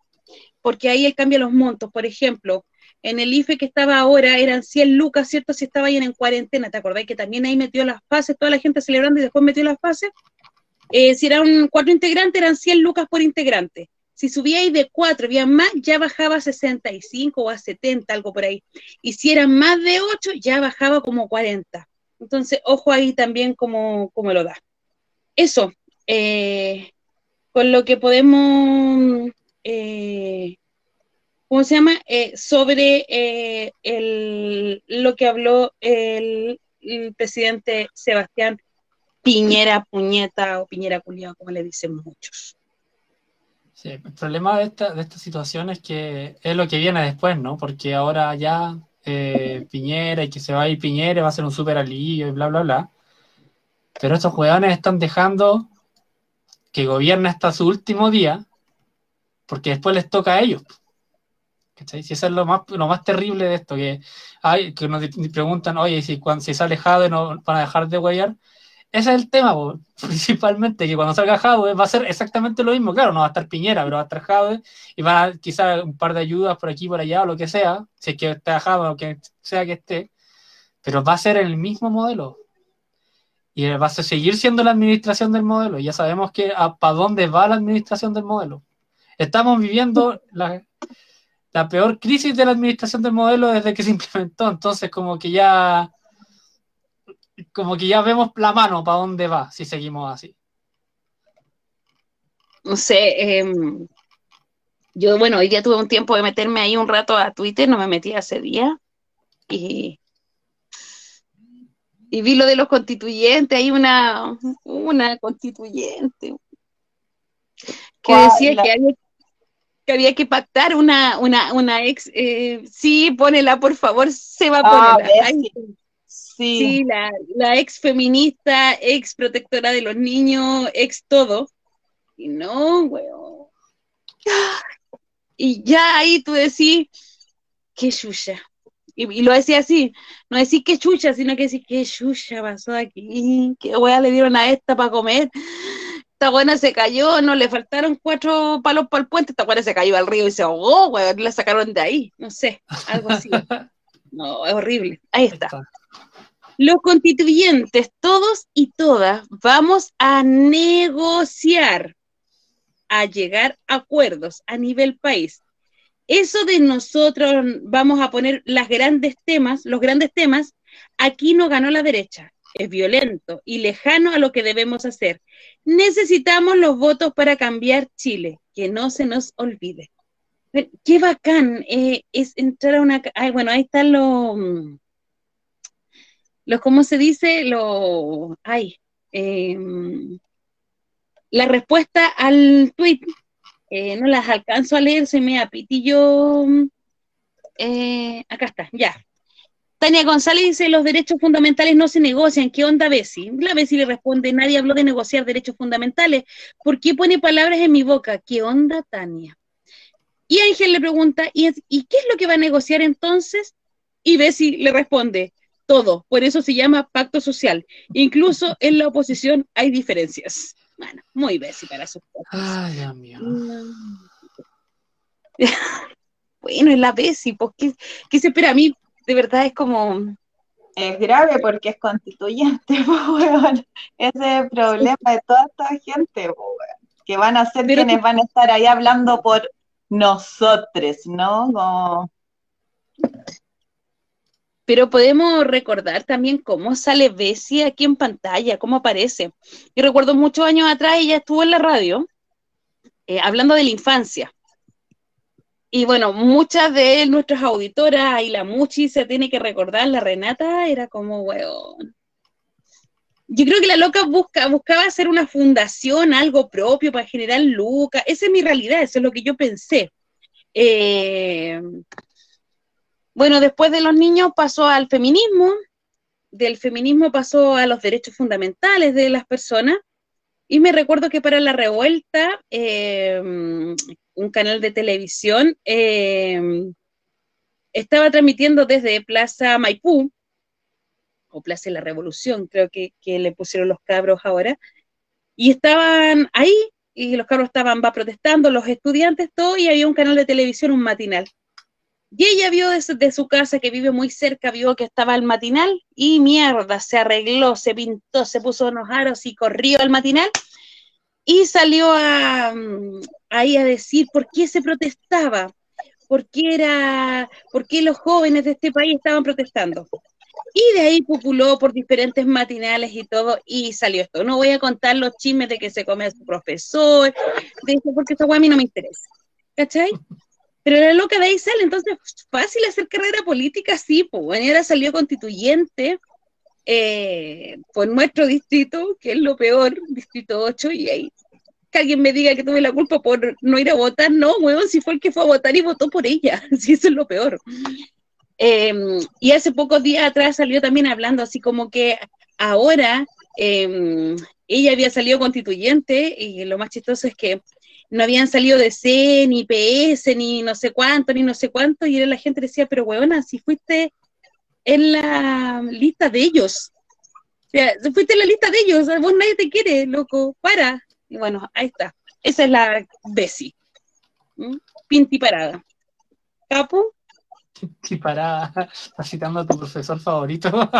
Speaker 3: Porque ahí él cambia los montos. Por ejemplo, en el IFE que estaba ahora eran 100 lucas, ¿cierto? Si estaba ahí en cuarentena, ¿te acordás que también ahí metió las fases, toda la gente celebrando y después metió las fases? Eh, si eran cuatro integrantes, eran 100 lucas por integrante. Si subíais de cuatro, había más, ya bajaba a 65 o a 70, algo por ahí. Y si eran más de ocho, ya bajaba como 40. Entonces, ojo ahí también como lo da. Eso, eh, con lo que podemos, eh, ¿cómo se llama? Eh, sobre eh, el, lo que habló el, presidente Sebastián Piñera Puñeta o Piñera Culiao, como le dicen muchos.
Speaker 4: Sí, el problema de esta, de situación es que es lo que viene después, ¿no? Porque ahora ya eh, Piñera y que se va a ir Piñera va a ser un super alivio y bla, bla, bla. Pero estos jugadores están dejando que gobierne hasta su último día porque después les toca a ellos. ¿Cachai? Si eso es lo más, lo más terrible de esto, que, hay, que nos preguntan, oye, si, cuando, si sale Jade no van a dejar de guayar. Ese es el tema, [laughs] principalmente, que cuando salga Jadwe va a ser exactamente lo mismo. Claro, no va a estar Piñera, pero va a estar Jadwe y van a quizás un par de ayudas por aquí, por allá, o lo que sea, si es que está Jadwe o que sea que esté, pero va a ser el mismo modelo. Y va a seguir siendo la administración del modelo. Ya sabemos que para dónde va la administración del modelo. Estamos viviendo la, la peor crisis de la administración del modelo desde que se implementó. Entonces, como que ya como que ya vemos la mano para dónde va si seguimos así.
Speaker 3: No sé, eh, yo, bueno, hoy día tuve un tiempo de meterme ahí un rato a Twitter, no me metí hace día, y, y vi lo de los constituyentes, hay una, una constituyente que decía que había, que había que pactar una, una, una ex, eh, sí, ponela por favor, se va a poner.
Speaker 5: Ah, sí.
Speaker 3: Sí, la, la, ex feminista, ex protectora de los niños, ex todo. Y no, weón. Y ya ahí tú decís, qué chucha. Y, y, lo decía así, no decís qué chucha, sino que decís qué chucha pasó aquí, qué weá le dieron a esta para comer. Esta buena se cayó, no le faltaron cuatro palos para el puente, esta buena se cayó al río y se ahogó, weón, la sacaron de ahí, no sé, algo así. [laughs] No, es horrible. Ahí está. Los constituyentes, todos y todas, vamos a negociar, a llegar a acuerdos a nivel país. Eso de nosotros vamos a poner las grandes temas, los grandes temas, aquí no ganó la derecha. Es violento y lejano a lo que debemos hacer. Necesitamos los votos para cambiar Chile, que no se nos olvide. Qué bacán eh, es entrar a una... Ay, bueno, ahí están los los, ¿cómo se dice? Los, ay, em, la respuesta al tweet, eh, no las alcanzo a leer, soy me apitillo. Eh, acá está, ya. Tania González dice, los derechos fundamentales no se negocian. ¿Qué onda, Bessie? La Bessie le responde, nadie habló de negociar derechos fundamentales. ¿Por qué pone palabras en mi boca? ¿Qué onda, Tania? Y Ángel le pregunta, ¿y, ¿y qué es lo que va a negociar entonces? Y Bessie le responde, todo. Por eso se llama pacto social. Incluso [laughs] en la oposición hay diferencias. Bueno, muy Bessie para sus
Speaker 4: Ay, Dios mío. [laughs]
Speaker 3: bueno, es la Bessie, pues, ¿qué, ¿qué, se espera? A mí, de verdad, es como...
Speaker 5: Es grave porque es constituyente, [laughs] pues, Ese es el problema de toda esta gente, pues, Que van a ser quienes van a estar ahí hablando por nosotros, ¿no? Como
Speaker 3: pero podemos recordar también cómo sale Bessie aquí en pantalla, cómo aparece. Y recuerdo muchos años atrás, ella estuvo en la radio eh, hablando de la infancia. Y bueno, muchas de nuestras auditoras, y la Muchi se tiene que recordar, la Renata era como, weón. Yo creo que la loca busca, buscaba hacer una fundación, algo propio para generar lucas. Esa es mi realidad, eso es lo que yo pensé. Eh, bueno, después de los niños pasó al feminismo, del feminismo pasó a los derechos fundamentales de las personas, y me recuerdo que para la revuelta, em, un canal de televisión em, estaba transmitiendo desde Plaza Maipú, o Plaza de la Revolución, creo que, que le pusieron los cabros ahora, y estaban ahí, y los cabros estaban va protestando, los estudiantes, todo, y había un canal de televisión, un matinal. Y ella vio desde su casa, que vive muy cerca, vio que estaba el matinal y mierda, se arregló, se pintó, se puso unos aros y corrió al matinal y salió a, mm, ahí a decir por qué se protestaba, por qué, era, por qué los jóvenes de este país estaban protestando. Y de ahí populó por diferentes matinales y todo, y salió esto. No voy a contar los chismes de que se come a su profesor, de eso, porque esa a mí no me interesa. ¿Cachai? Pero la loca de ahí sale, entonces fácil hacer carrera política, sí, pues ahora salió constituyente eh, por nuestro distrito, que es lo peor, distrito 8, y ahí que alguien me diga que tuve la culpa por no ir a votar, no, weón, si fue el que fue a votar y votó por ella, [laughs] si eso es lo peor. Em, y hace pocos días atrás salió también hablando así como que ahora em, ella había salido constituyente y lo más chistoso es que no habían salido de C, ni PS, ni no sé cuánto, ni no sé cuánto, y la gente decía, pero weona, si fuiste en la lista de ellos, o sea, fuiste en la lista de ellos, vos nadie te quiere, loco, para. Y bueno, ahí está. Esa es la Bessie. Pinti parada. Capo.
Speaker 4: Pinti parada. Estás citando a tu profesor favorito. [laughs]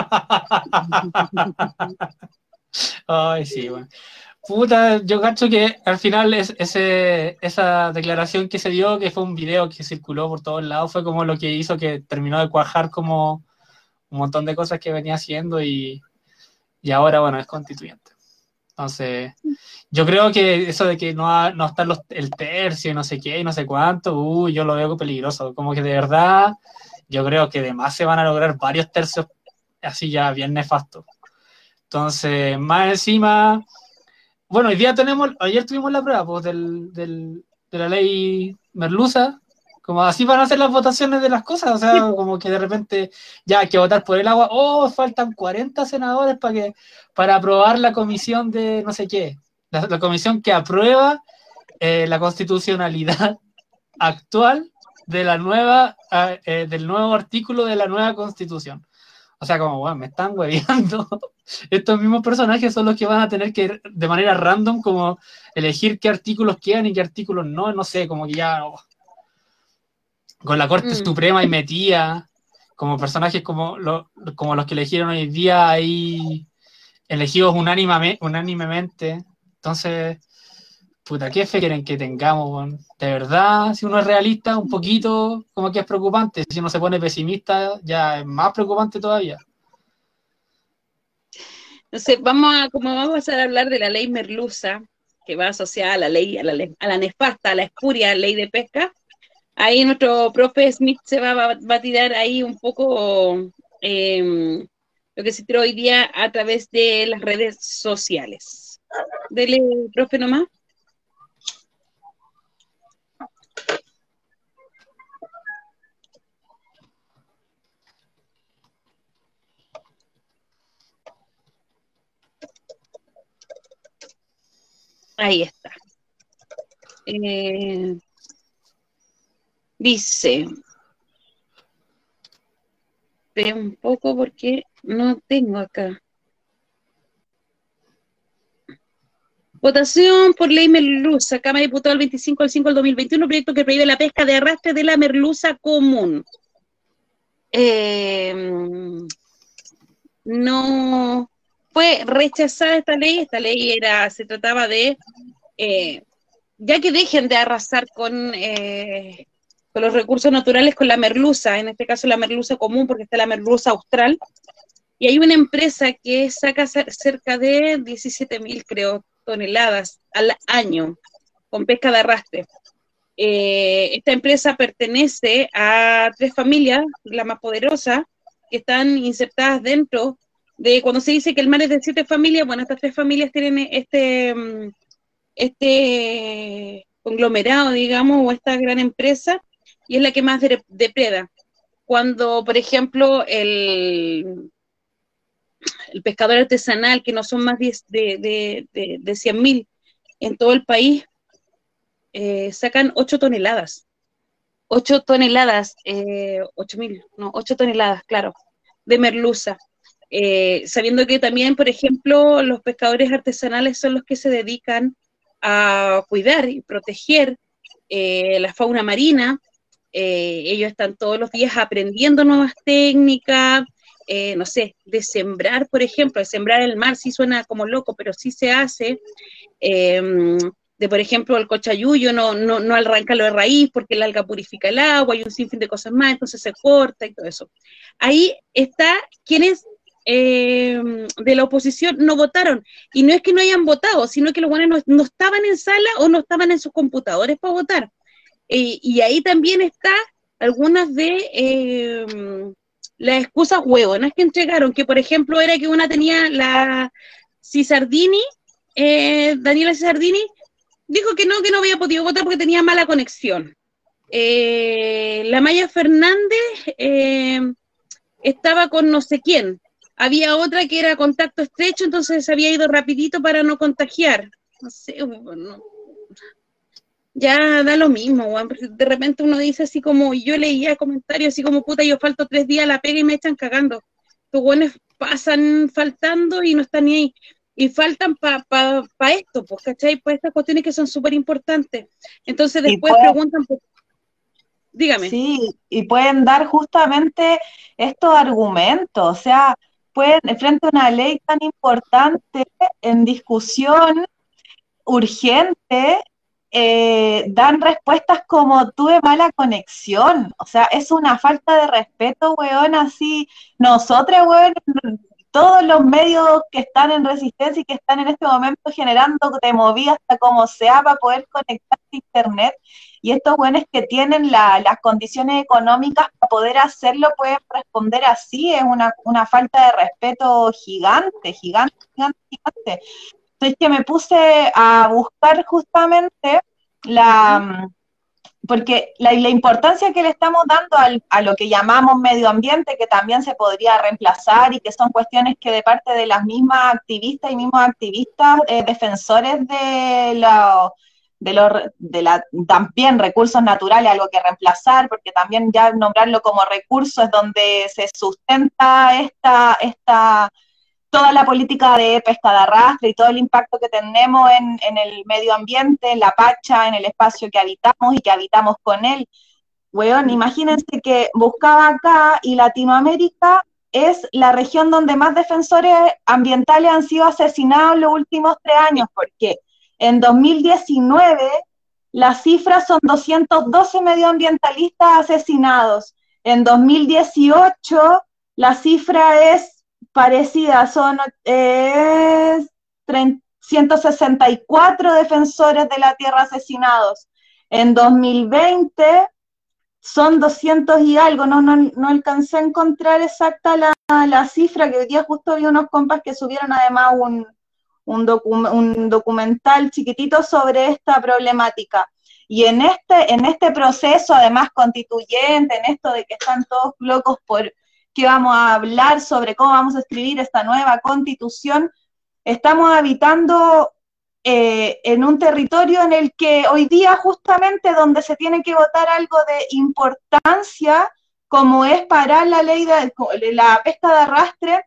Speaker 4: Ay, sí, bueno. Puta, yo cacho que al final es, ese, esa declaración que se dio, que fue un video que circuló por todos lados, fue como lo que hizo que terminó de cuajar como un montón de cosas que venía haciendo y, y ahora, bueno, es constituyente. Entonces, yo creo que eso de que no, no está los, el tercio y no sé qué y no sé cuánto, uh, yo lo veo peligroso. Como que de verdad, yo creo que además se van a lograr varios tercios así ya bien nefastos. Entonces, más encima bueno, hoy día tenemos, ayer tuvimos la prueba pues, del, del, de la ley Merluza, como así van a ser las votaciones de las cosas, o sea, como que de repente ya hay que votar por el agua, oh, faltan 40 senadores para que para aprobar la comisión de no sé qué, la, comisión que aprueba eh, la constitucionalidad [laughs] actual de la nueva, ah, eh, del nuevo artículo de la nueva constitución. O sea, como, bueno, me están hueveando. [laughs] Estos mismos personajes son los que van a tener que, de manera random, como elegir qué artículos quedan y qué artículos no, no sé, como que ya... oh. Con la Corte
Speaker 3: Mm.
Speaker 4: Suprema y metía como personajes como, lo- como los que elegieron hoy día ahí elegidos unánimame- unánimemente. Entonces, puta, ¿qué fe quieren que tengamos? De verdad, si uno es realista, un poquito como que es preocupante. Si uno se pone pesimista, ya es más preocupante todavía.
Speaker 3: Entonces, vamos a, como vamos a pasar a hablar de la ley merluza, que va asociada a la ley, a la, ley- a la nefasta, a la espuria ley de pesca. Ahí nuestro profe Smith se va, a tirar ahí un poco em, lo que se tiró hoy día a través de las redes sociales. Dele, profe, nomás. Ahí está. Eh, dice, espera un poco porque no tengo acá. Votación por ley merluza. Cámara de Diputados el 25 del 5 del 2021, proyecto que prohíbe la pesca de arrastre de la merluza común. Eh, no fue rechazada esta ley. Esta ley era, se trataba de eh, ya que dejen de arrasar con, eh, con los recursos naturales con la merluza, en este caso la merluza común, porque está la merluza austral, y hay una empresa que saca cer- cerca de 17 mil, creo, toneladas al año con pesca de arrastre. Eh, esta empresa pertenece a tres familias, la más poderosa, que están insertadas dentro de, cuando se dice que el mar es de siete familias, bueno, estas tres familias tienen este, este conglomerado, digamos, o esta gran empresa, y es la que más de- depreda. Cuando, por ejemplo, el, el pescador artesanal, que no son más de, de, de, de 100 mil en todo el país, eh, sacan 8 toneladas. 8 toneladas, eh, 8 mil, no, 8 toneladas, claro, de merluza. Eh, sabiendo que también, por ejemplo, los pescadores artesanales son los que se dedican a cuidar y proteger eh, la fauna marina. Eh, ellos están todos los días aprendiendo nuevas técnicas, eh, no sé, de sembrar, por ejemplo, de sembrar el mar, sí suena como loco, pero sí se hace. Eh, de, por ejemplo, el cochayuyo no, no, no arranca de raíz porque el alga purifica el agua y un sinfín de cosas más, entonces se corta y todo eso. Ahí está quienes eh, de la oposición no votaron. Y no es que no hayan votado, sino que los buenos no, no estaban en sala o no estaban en sus computadores para votar. Eh, y ahí también está algunas de eh, las excusas huevonas que entregaron, que por ejemplo era que una tenía la Cisardini, eh, Daniela Cisardini, dijo que no, que no había podido votar porque tenía mala conexión. Eh, la Maya Fernández eh, estaba con no sé quién. Había otra que era contacto estrecho, entonces se había ido rapidito para no contagiar. No sé, bueno, ya da lo mismo, weón. De repente uno dice así como, yo leía comentarios así como, puta, yo falto tres días a la pega y me echan cagando. Los buenos pasan faltando y no están ni ahí. Y faltan para pa, pa esto, pues, ¿cachai? Para estas cuestiones que son súper importantes. Entonces después
Speaker 5: puede-
Speaker 3: preguntan, pues, dígame.
Speaker 5: Sí, y pueden dar justamente estos argumentos, o sea, pueden, frente a una ley tan importante en discusión urgente, eh, dan respuestas como tuve mala conexión, o sea, es una falta de respeto, weón, así, nosotros, weón, todos los medios que están en resistencia y que están en este momento generando te moví hasta como sea para poder conectar a internet, y estos buenos que tienen la, las condiciones económicas para poder hacerlo pueden responder así, es una, una falta de respeto gigante, gigante, gigante, gigante. Entonces que me puse a buscar justamente la, porque la, importancia que le estamos dando a lo que llamamos medio ambiente, que también se podría reemplazar y que son cuestiones que de parte de las mismas activistas y mismos activistas eh, defensores de, la, de, los, de la, también recursos naturales, algo que reemplazar, porque también ya nombrarlo como recurso es donde se sustenta esta, esta, toda la política de pesca de arrastre y todo el impacto que tenemos en, el medio ambiente, en la pacha, en el espacio que habitamos y que habitamos con él. Weón, imagínense que buscaba acá y Latinoamérica es la región donde más defensores ambientales han sido asesinados en los últimos tres años, porque en 2019 las cifras son 212 medioambientalistas asesinados. En 2018 la cifra es parecida, son 164 defensores de la tierra asesinados. En 2020 son 200 y algo, no, no, no alcancé a encontrar exacta la, la, cifra, que hoy día justo vi unos compas que subieron además un, un, un, documental chiquitito sobre esta problemática. Y en este, en este proceso, además constituyente, en esto de que están todos locos por qué vamos a hablar sobre cómo vamos a escribir esta nueva constitución, estamos habitando eh, en un territorio en el que hoy día justamente donde se tiene que votar algo de importancia, como es parar la ley de la pesca de arrastre,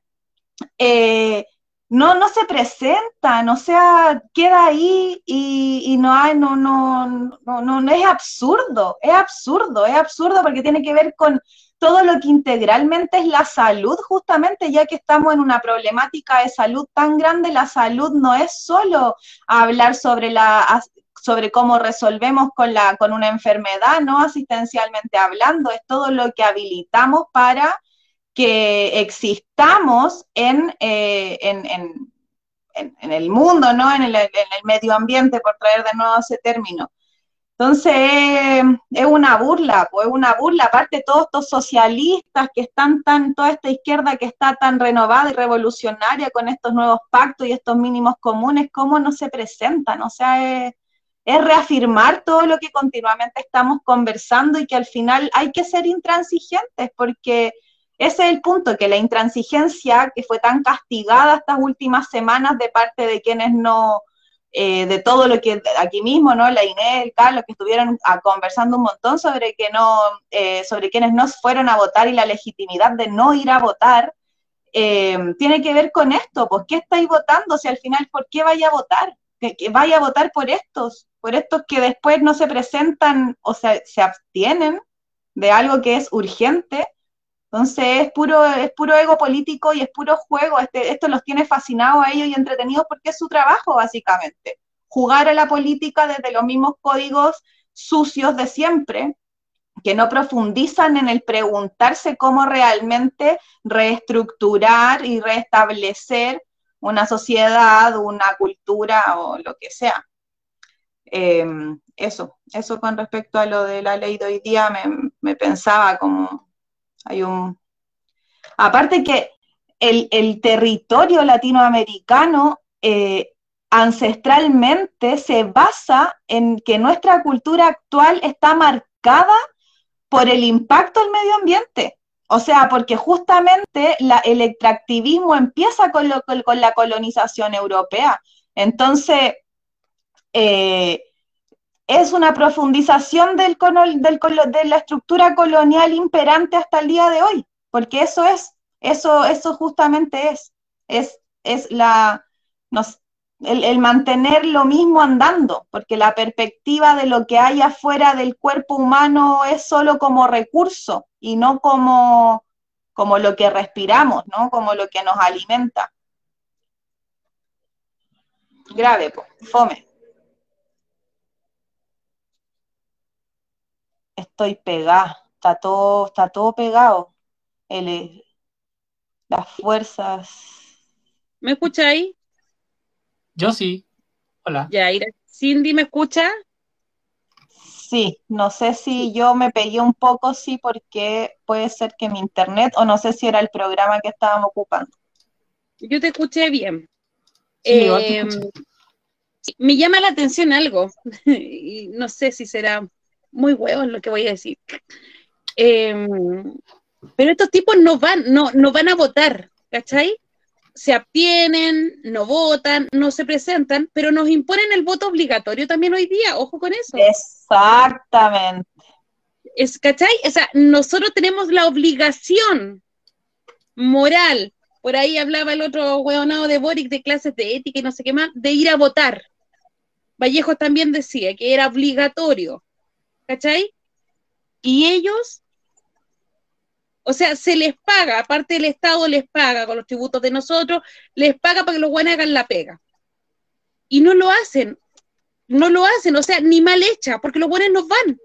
Speaker 5: eh, no, no se presenta, o sea, queda ahí y, no hay, no, es absurdo, es absurdo, es absurdo porque tiene que ver con todo lo que integralmente es la salud, justamente ya que estamos en una problemática de salud tan grande, la salud no es solo hablar sobre la sobre cómo resolvemos con la con una enfermedad, no asistencialmente hablando, es todo lo que habilitamos para que existamos en, eh, en, en, el mundo, ¿no? En el medio ambiente, por traer de nuevo ese término. Entonces, es una burla, pues es una burla, aparte todos estos socialistas que están tan, toda esta izquierda que está tan renovada y revolucionaria con estos nuevos pactos y estos mínimos comunes, ¿cómo no se presentan? O sea, es, es reafirmar todo lo que continuamente estamos conversando y que al final hay que ser intransigentes, porque ese es el punto, que la intransigencia que fue tan castigada estas últimas semanas de parte de quienes no eh, de todo lo que aquí mismo, ¿no? La Inés, el Carlos, que estuvieron a, conversando un montón sobre que no, eh, sobre quienes no fueron a votar y la legitimidad de no ir a votar, eh, tiene que ver con esto, pues, ¿qué estáis votando? Si al final, ¿por qué vaya a votar? Que, vaya a votar por estos, por estos que después no se presentan o sea, se abstienen de algo que es urgente entonces es puro, es puro ego político y es puro juego. Este, esto los tiene fascinados a ellos y entretenidos porque es su trabajo, básicamente. Jugar a la política desde los mismos códigos sucios de siempre, que no profundizan en el preguntarse cómo realmente reestructurar y restablecer una sociedad, una cultura o lo que sea. Eh, eso, eso con respecto a lo de la ley de hoy día me pensaba como hay un... Aparte que el, territorio latinoamericano eh, ancestralmente se basa en que nuestra cultura actual está marcada por el impacto del medio ambiente. O sea, porque justamente el extractivismo empieza con, con, la colonización europea. Entonces, eh, es una profundización del, de la estructura colonial imperante hasta el día de hoy, porque eso es, eso, justamente es, es, es la, el, mantener lo mismo andando, porque la perspectiva de lo que hay afuera del cuerpo humano es solo como recurso y no como, como lo que respiramos, ¿no? Como lo que nos alimenta. Grave, fome. Estoy pegada, está todo, está todo pegado. El, las fuerzas.
Speaker 3: ¿Me escucha ahí?
Speaker 4: Yo sí. Hola.
Speaker 3: Ya, Cindy, ¿me escucha?
Speaker 5: Sí, no sé si yo me pegué un poco, sí, porque puede ser que mi internet, o no sé si era el programa que estábamos ocupando.
Speaker 3: Yo te escuché bien. Sí, eh, me llama la atención algo, [laughs] y no sé si será muy huevos lo que voy a decir. Eh, pero estos tipos no van, no, no van a votar, ¿cachai? se abstienen, no votan, no se presentan, pero nos imponen el voto obligatorio también hoy día, ojo con eso.
Speaker 5: Exactamente.
Speaker 3: Es, ¿Cachai? O sea, nosotros tenemos la obligación moral, por ahí hablaba el otro hueonado de Boric de clases de ética y no sé qué más, de ir a votar. Vallejo también decía que era obligatorio, ¿cachai? Y ellos o sea, se les paga, aparte del Estado les paga con los tributos de nosotros, les paga para que los buenos hagan la pega. Y no lo hacen, no lo hacen, o sea, ni mal hecha, porque los buenos no van,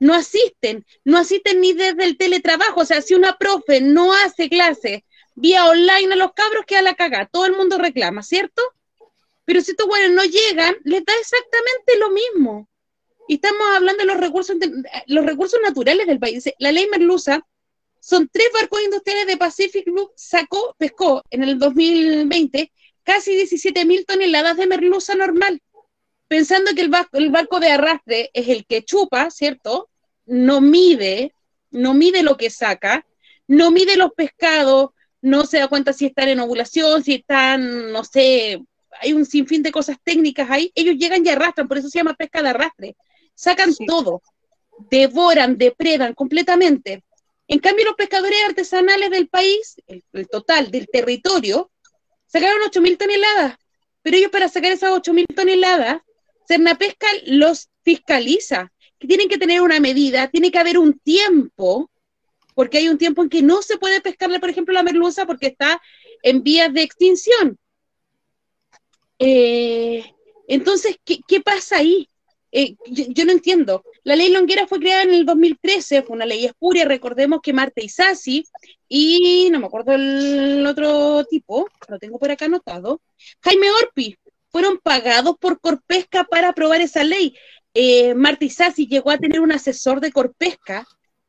Speaker 3: no asisten, no asisten ni desde el teletrabajo. O sea, si una profe no hace clase vía online a los cabros, queda la caga, todo el mundo reclama, ¿cierto? Pero si estos buenos no llegan, les da exactamente lo mismo. Y estamos hablando de los recursos, los recursos naturales del país. La ley Merluza son tres barcos industriales de Pacific Blue, sacó, pescó en el 2020 casi 17 mil toneladas de merluza normal, pensando que el barco, el barco de arrastre es el que chupa, ¿cierto? No mide, no mide lo que saca, no mide los pescados, no se da cuenta si están en ovulación, si están, no sé, hay un sinfín de cosas técnicas ahí. Ellos llegan y arrastran, por eso se llama pesca de arrastre. Sacan todo, devoran, depredan completamente. En cambio, los pescadores artesanales del país, el, total del territorio, sacaron 8.000 toneladas. Pero ellos para sacar esas 8.000 toneladas, Cernapesca los fiscaliza, que tienen que tener una medida, tiene que haber un tiempo, porque hay un tiempo en que no se puede pescarle, por ejemplo, la merluza porque está en vías de extinción. Eh, entonces, ¿qué, pasa ahí? Eh, yo, no entiendo. La ley Longuera fue creada en el 2013, fue una ley espuria, recordemos que Marta Isasi y no me acuerdo el otro tipo, lo tengo por acá anotado, Jaime Orpi, fueron pagados por Corpesca para aprobar esa ley. Eh, Marta Isasi llegó a tener un asesor de Corpesca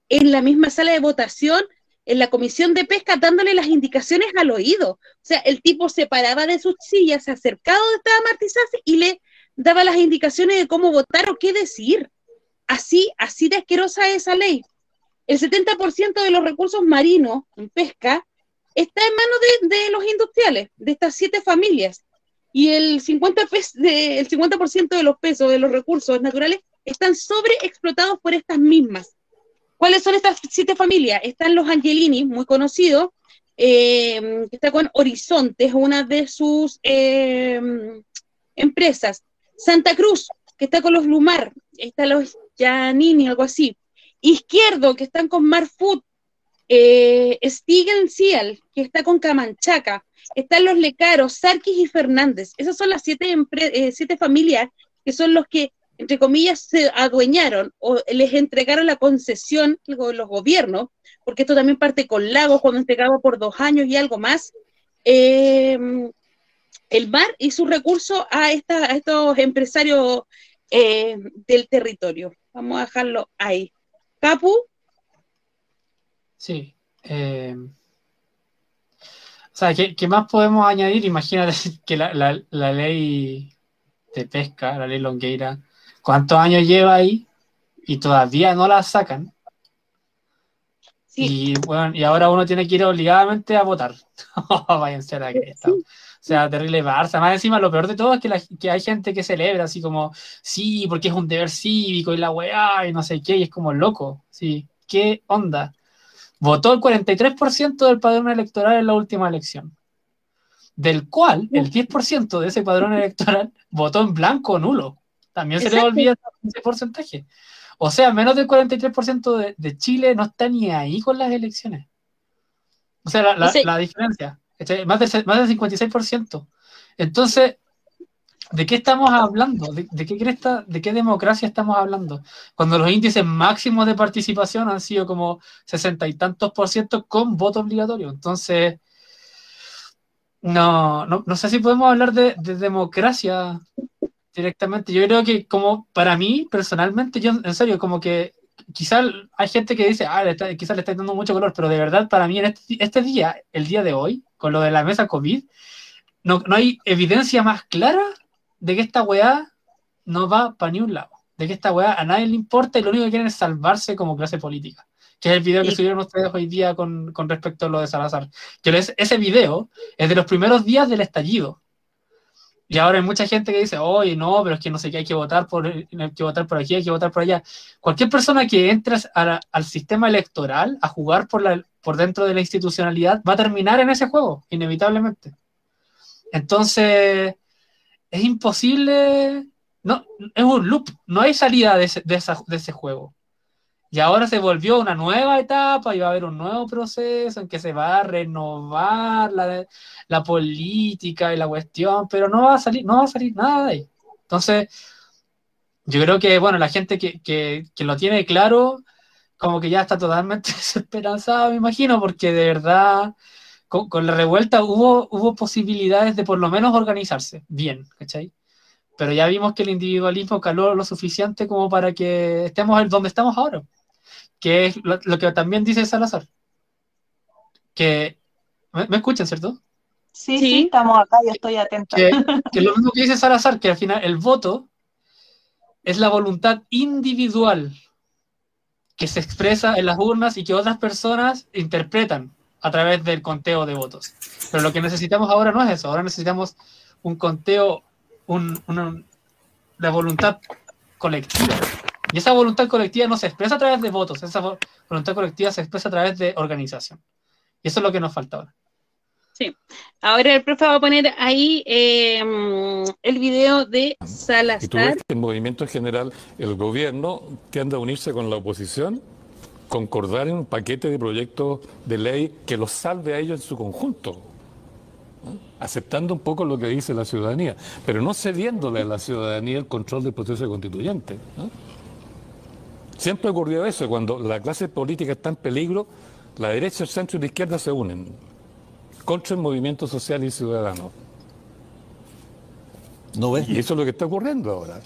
Speaker 3: en la misma sala de votación en la comisión de pesca dándole las indicaciones al oído. O sea, el tipo se paraba de sus sillas, se acercaba donde estaba Marta Isasi y le daba las indicaciones de cómo votar o qué decir. Así, así de asquerosa es esa ley. El 70% de los recursos marinos en pesca está en manos de, los industriales, de estas siete familias. Y el 50%, de, el 50 de los pesos de los recursos naturales están sobreexplotados por estas mismas. ¿Cuáles son estas siete familias? Están los Angelini, muy conocidos, eh, que está con Horizontes, una de sus eh, empresas. Santa Cruz, que está con los Lumar, está los Giannini, algo así. Izquierdo, que están con Marfood, eh, Cial, que está con Camanchaca, están los Lecaros, Sarkis y Fernández. Esas son las siete, eh, siete familias que son los que, entre comillas, se adueñaron o les entregaron la concesión los gobiernos, porque esto también parte con Lagos, cuando entregaba por dos años y algo más. Eh, el mar y sus recursos a, estos empresarios eh, del territorio. Vamos a dejarlo ahí. Capu.
Speaker 4: Sí. Eh, o sea, ¿qué, más podemos añadir? Imagínate [laughs] que la, ley de pesca, la ley Longueira, ¿cuántos años lleva ahí? Y todavía no la sacan. Y bueno, y ahora uno tiene que ir obligadamente a votar. [laughs] Váyanse a la que. O sea, terrible Barça. Más encima, lo peor de todo es que, hay gente que celebra así como, sí, porque es un deber cívico y la weá y no sé qué, y es como loco. Sí, ¿qué onda? Votó el 43% del padrón electoral en la última elección, del cual el 10% de ese padrón [laughs] electoral votó en blanco o nulo. También se le olvida ese porcentaje. O sea, menos del 43% de, de, Chile no está ni ahí con las elecciones. O sea, la diferencia. Más del, más del 56%. Entonces, ¿de qué estamos hablando? ¿De, qué cresta, de qué democracia estamos hablando? Cuando los índices máximos de participación han sido como sesenta y tantos por ciento con voto obligatorio. Entonces, no, no, sé si podemos hablar de, democracia directamente. Yo creo que como para mí, personalmente, yo en serio, como que quizás hay gente que dice, ah, quizás le está dando mucho color, pero de verdad para mí en este, este día, el día de hoy, con lo de la mesa COVID, no, no hay evidencia más clara de que esta weá no va para ni un lado. De que esta weá a nadie le importa y lo único que quieren es salvarse como clase política. que es el video que subieron ustedes hoy día con, con respecto a lo de Salazar. Que es- ese video es de los primeros días del estallido. Y ahora hay mucha gente que dice, oye, no, pero es que no sé qué, hay que votar por, hay que votar por aquí, hay que votar por allá. Cualquier persona que entre al sistema electoral a jugar por, la, por dentro de la institucionalidad va a terminar en ese juego, inevitablemente. Entonces, es imposible, no, es un loop, no hay salida de ese, de ese juego. Y ahora se volvió una nueva etapa y va a haber un nuevo proceso en que se va a renovar la, la política y la cuestión, pero no va a salir, no va a salir nada de ahí. Entonces, yo creo que, bueno, la gente que, que, que lo tiene claro, como que ya está totalmente [laughs] desesperanzada, me imagino, porque de verdad, con, con la revuelta hubo, hubo posibilidades de por lo menos organizarse bien, ¿cachai? Pero ya vimos que el individualismo caló lo suficiente como para que estemos donde estamos ahora, que es lo, lo que también dice Salazar. Que, ¿me, me escuchan, cierto?
Speaker 5: Sí,
Speaker 3: Sí.
Speaker 5: sí, estamos acá, yo estoy atenta.
Speaker 4: que, [laughs] que lo mismo que dice Salazar, que al final el voto es la voluntad individual que se expresa en las urnas y que otras personas interpretan a través del conteo de votos. Pero lo que necesitamos ahora no es eso, ahora necesitamos un conteo, un, una- la voluntad colectiva. Y esa voluntad colectiva no se expresa a través de votos, esa vo- voluntad colectiva se expresa a través de organización. Y eso es lo que nos falta ahora.
Speaker 3: Ahora el profe va a poner ahí eh, el video de
Speaker 7: Y tú
Speaker 3: Salazar.
Speaker 7: ves que el movimiento en general, el gobierno tiende a unirse con la oposición, concordar en un paquete de proyectos de ley que los salve a ellos en su conjunto, ¿no? aceptando un poco lo que dice la ciudadanía, pero no cediéndole a la ciudadanía el control del proceso constituyente. ¿no? Siempre ocurrió eso, cuando la clase política está en peligro, la derecha, el centro y la izquierda se unen contra el movimiento social y ciudadano.
Speaker 8: ¿No ves?
Speaker 7: Y eso es lo que está ocurriendo ahora.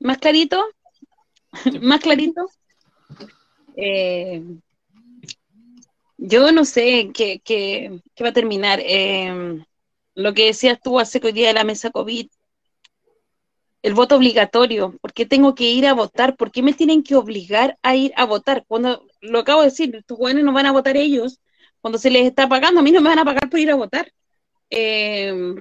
Speaker 3: ¿Más clarito? ¿Más clarito? Eh, yo no sé qué, qué- qué va a terminar. Eh, lo que decías tú hace que hoy día de la mesa COVID, el voto obligatorio. ¿Por qué tengo que ir a votar? ¿Por qué me tienen que obligar a ir a votar? Cuando lo acabo de decir, estos jóvenes no van a votar ellos. Cuando se les está pagando, a mí no me van a pagar por ir a votar. Eh,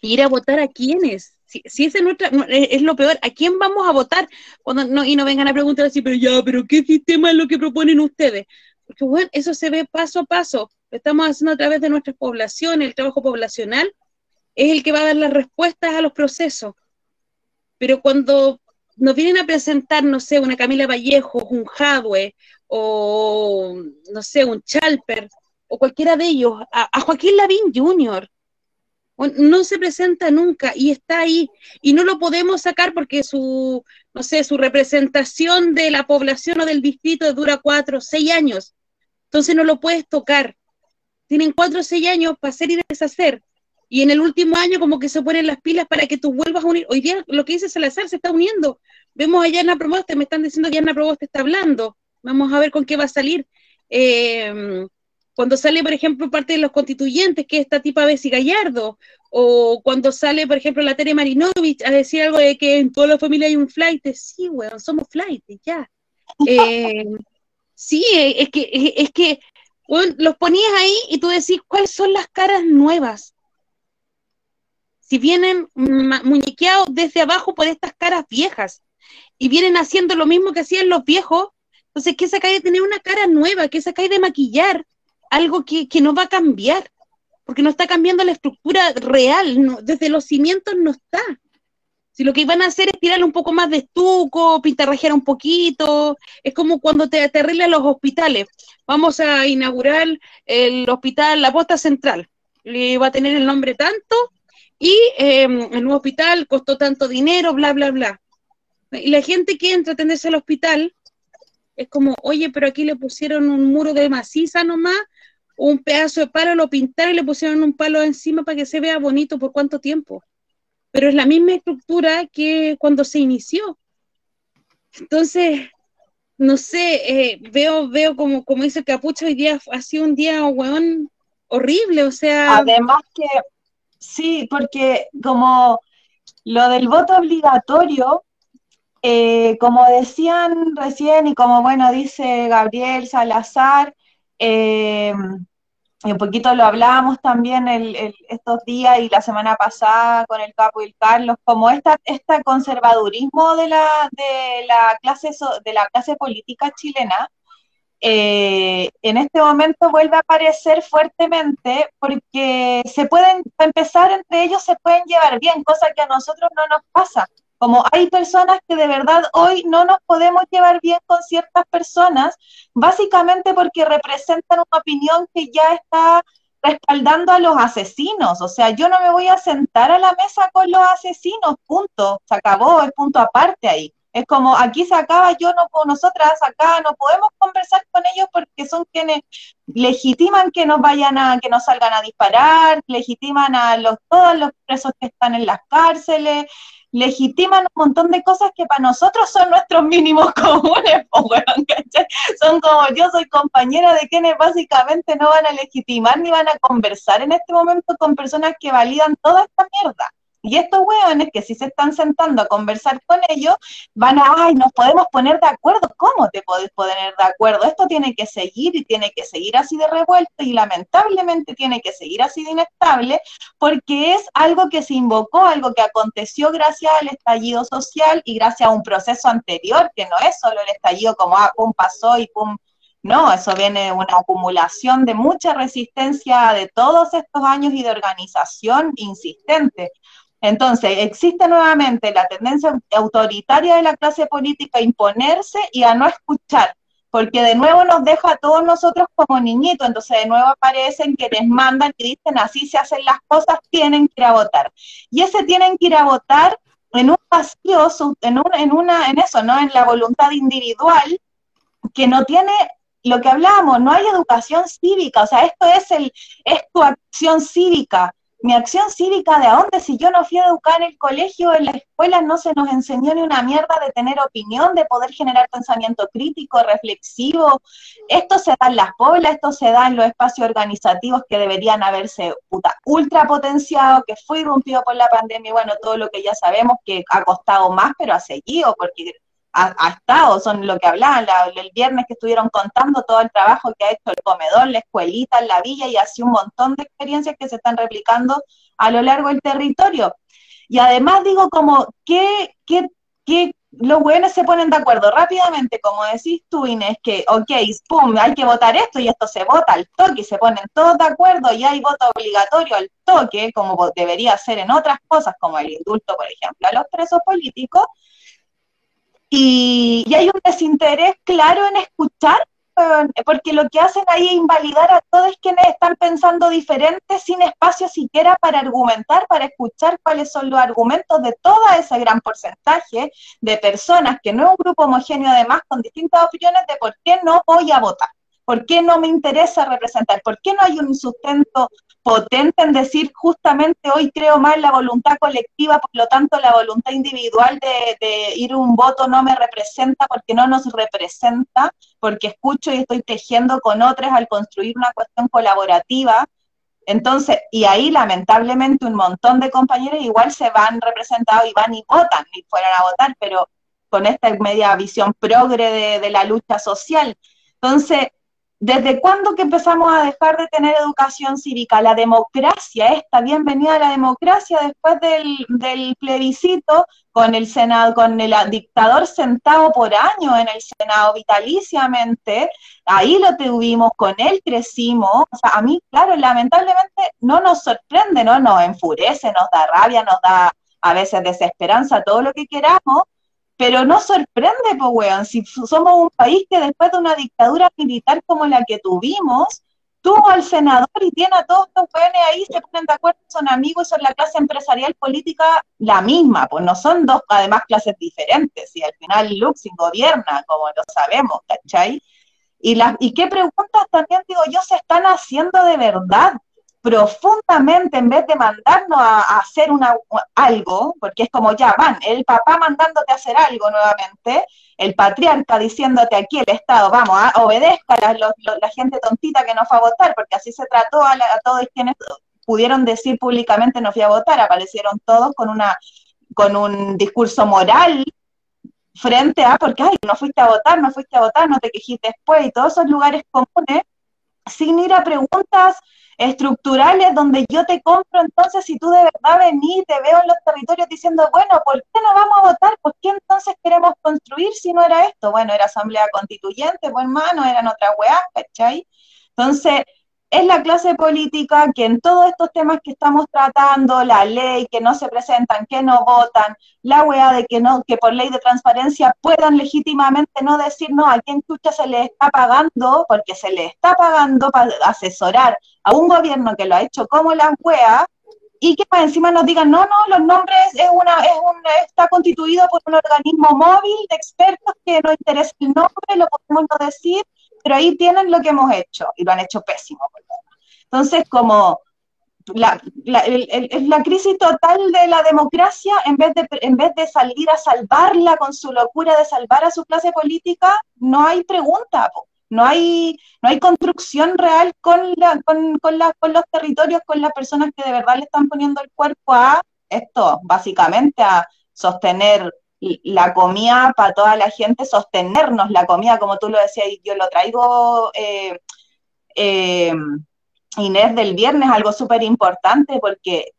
Speaker 3: ir a votar a quiénes. Si, si es, nuestra, es lo peor, ¿a quién vamos a votar? Cuando no, y no vengan a preguntar así, pero ya, pero ¿qué sistema es lo que proponen ustedes? Porque bueno, eso se ve paso a paso. Lo estamos haciendo a través de nuestras poblaciones, el trabajo poblacional es el que va a dar las respuestas a los procesos. Pero cuando nos vienen a presentar, no sé, una Camila Vallejo, un Jadwe, o no sé, un Chalper, o cualquiera de ellos, a, Joaquín Lavín Jr., no se presenta nunca y está ahí y no lo podemos sacar porque su, no sé, su representación de la población o del distrito dura cuatro, seis años. Entonces no lo puedes tocar. Tienen cuatro o seis años para hacer y deshacer. Y en el último año como que se ponen las pilas para que tú vuelvas a unir. Hoy día lo que dice Salazar se está uniendo. Vemos allá Ana Proboste, me están diciendo que Ana Proboste está hablando. Vamos a ver con qué va a salir. Eh, cuando sale, por ejemplo, parte de los constituyentes, que es esta tipa Bessie Gallardo, o cuando sale, por ejemplo, la Tere Marinovich a decir algo de que en toda la familia hay un flight, sí, weón, somos flight, ya. Eh, sí, es que, es, que los ponías ahí y tú decís, ¿cuáles son las caras nuevas? Si vienen muñequeados desde abajo por estas caras viejas y vienen haciendo lo mismo que hacían los viejos, entonces, ¿qué sacáis de tener una cara nueva? ¿Qué sacáis de maquillar? Algo que, que no va a cambiar, porque no está cambiando la estructura real, desde los cimientos no está. Si lo que iban a hacer es tirarle un poco más de estuco, pintarrajear un poquito, es como cuando te, te arreglan los hospitales. Vamos a inaugurar el hospital La Posta Central, le va a tener el nombre tanto, y eh, el nuevo hospital costó tanto dinero, bla, bla, bla. Y la gente que entra a atenderse al hospital es como, oye, pero aquí le pusieron un muro de maciza nomás, un pedazo de palo, lo pintaron y le pusieron un palo encima para que se vea bonito por cuánto tiempo. Pero es la misma estructura que cuando se inició. Entonces, no sé, eh, veo, veo como, como dice el capucho, hoy día ha sido un día, weón, horrible, o sea,
Speaker 5: Además que, sí, porque como lo del voto obligatorio eh, como decían recién y como bueno dice Gabriel Salazar, eh, un poquito lo hablábamos también estos días y la semana pasada con el Capo y el Carlos, como esta, este conservadurismo de la, de la clase de la clase política chilena, eh, en este momento vuelve a aparecer fuertemente porque se pueden, empezar entre ellos se pueden llevar bien, cosa que a nosotros no nos pasa. Como hay personas que de verdad hoy no nos podemos llevar bien con ciertas personas, básicamente porque representan una opinión que ya está respaldando a los asesinos. O sea, yo no me voy a sentar a la mesa con los asesinos, punto. Se acabó, es punto aparte ahí. Es como aquí se acaba, yo no puedo, nosotras acá no podemos conversar con ellos porque son quienes legitiman que nos vayan a, que nos salgan a disparar, legitiman a los, todos los presos que están en las cárceles, legitiman un montón de cosas que para nosotros son nuestros mínimos [laughs] comunes, son como yo soy compañera de quienes básicamente no van a legitimar ni van a conversar en este momento con personas que validan toda esta mierda. Y estos hueones que si se están sentando a conversar con ellos, van a, ay, nos podemos poner de acuerdo. ¿Cómo te podés poner de acuerdo? Esto tiene que seguir y tiene que seguir así de revuelto y lamentablemente tiene que seguir así de inestable porque es algo que se invocó, algo que aconteció gracias al estallido social y gracias a un proceso anterior, que no es solo el estallido como, ah, pum, pasó y pum, no, eso viene de una acumulación de mucha resistencia de todos estos años y de organización insistente. Entonces, existe nuevamente la tendencia autoritaria de la clase política a imponerse y a no escuchar, porque de nuevo nos deja a todos nosotros como niñitos, entonces de nuevo aparecen quienes mandan y dicen así se hacen las cosas, tienen que ir a votar. Y ese tienen que ir a votar en un vacío, en, en, una, en eso, ¿no? En la voluntad individual, que no tiene lo que hablamos, no hay educación cívica, o sea, esto es, el, es tu acción cívica, mi acción cívica de a dónde, si yo no fui a educar en el colegio, en la escuela no se nos enseñó ni una mierda de tener opinión, de poder generar pensamiento crítico, reflexivo. Esto se da en las poblas, esto se da en los espacios organizativos que deberían haberse puta, ultra potenciado, que fue irrumpido por la pandemia, bueno, todo lo que ya sabemos que ha costado más, pero ha seguido, porque ha, estado, son lo que hablaban el viernes que estuvieron contando todo el trabajo que ha hecho el comedor, la escuelita, la villa y así un montón de experiencias que se están replicando a lo largo del territorio. Y además digo como que, que, que los buenos se ponen de acuerdo rápidamente, como decís tú, Inés, que, ok, pum, hay que votar esto y esto se vota al toque, se ponen todos de acuerdo y hay voto obligatorio al toque, como debería ser en otras cosas, como el indulto, por ejemplo, a los presos políticos, y, hay un desinterés claro en escuchar, porque lo que hacen ahí es invalidar a todos quienes están pensando diferente, sin espacio siquiera para argumentar, para escuchar cuáles son los argumentos de todo ese gran porcentaje de personas, que no es un grupo homogéneo además, con distintas opiniones de por qué no voy a votar. ¿Por qué no me interesa representar? ¿Por qué no hay un sustento potente en decir justamente hoy creo más la voluntad colectiva, por lo tanto la voluntad individual de, ir un voto no me representa porque no nos representa, porque escucho y estoy tejiendo con otros al construir una cuestión colaborativa. Entonces, y ahí lamentablemente un montón de compañeros igual se van representados y van y votan, y fueran a votar, pero con esta media visión progre de, de la lucha social. Entonces, ¿Desde cuándo que empezamos a dejar de tener educación cívica? La democracia, esta bienvenida a la democracia después del, plebiscito con el Senado, con el dictador sentado por años en el Senado vitaliciamente, ahí lo tuvimos, con él crecimos, o sea, a mí, claro, lamentablemente no nos sorprende, no nos enfurece, nos da rabia, nos da a veces desesperanza, todo lo que queramos, pero no sorprende, pues, weón, si somos un país que después de una dictadura militar como la que tuvimos, tuvo al senador y tiene a todos los weones ahí, se ponen de acuerdo, son amigos, son la clase empresarial política la misma, pues no son dos, además, clases diferentes, y al final Luxin gobierna, como lo sabemos, ¿cachai? Y, las, y qué preguntas también, digo yo, se están haciendo de verdad, profundamente en vez de mandarnos a, hacer una, algo, porque es como ya van, el papá mandándote a hacer algo nuevamente, el patriarca diciéndote aquí el Estado, vamos, a, obedezca a la, gente tontita que no fue a votar, porque así se trató a, todos quienes pudieron decir públicamente no fui a votar, aparecieron todos con una con un discurso moral frente a, porque, ay, no fuiste a votar, no fuiste a votar, no te quejiste después, y todos esos lugares comunes, sin ir a preguntas estructurales donde yo te compro, entonces si tú de verdad venís, te veo en los territorios diciendo, bueno, ¿por qué no vamos a votar? ¿Por qué entonces queremos construir si no era esto? Bueno, era asamblea constituyente, pues hermano, eran otras weas, ¿cachai? Entonces, es la clase política que en todos estos temas que estamos tratando, la ley, que no se presentan, que no votan, la weá de que no, que por ley de transparencia puedan legítimamente no decir no, a quién chucha se le está pagando, porque se le está pagando para asesorar a un gobierno que lo ha hecho como la weá, y que encima nos digan, no, no, los nombres es una, es un, está constituido por un organismo móvil de expertos que no interesa el nombre, lo podemos no decir, pero ahí tienen lo que hemos hecho y lo han hecho pésimo. Entonces, como la, la, crisis total de la democracia, en vez, de, en vez de salir a salvarla con su locura de salvar a su clase política, no hay pregunta, no hay, no hay construcción real con, la, con, con, con los territorios, con las personas que de verdad le están poniendo el cuerpo a esto, básicamente a sostener la comida para toda la gente, sostenernos la comida, como tú lo decías, y yo lo traigo, eh, eh, Inés, del viernes, algo súper importante, porque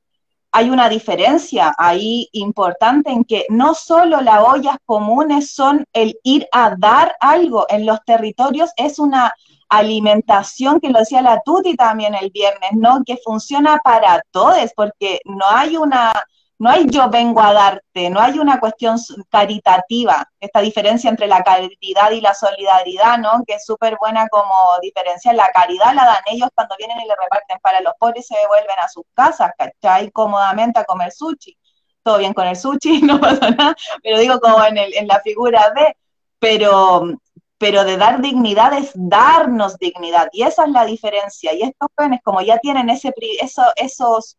Speaker 5: hay una diferencia ahí importante en que no solo las ollas comunes son el ir a dar algo en los territorios, es una alimentación, que lo decía la Tuti también el viernes, ¿no? Que funciona para todos, porque no hay una no hay yo vengo a darte, no hay una cuestión caritativa, esta diferencia entre la caridad y la solidaridad, ¿no? Que es súper buena como diferencia. La caridad la dan ellos cuando vienen y le reparten para los pobres y se devuelven a sus casas, ¿cachai? Cómodamente a comer sushi. Todo bien con el sushi, [laughs] no pasa nada, pero digo como en, el, la figura de, pero, pero de dar dignidad es darnos dignidad, y esa es la diferencia. Y estos jóvenes, como ya tienen ese, eso, esos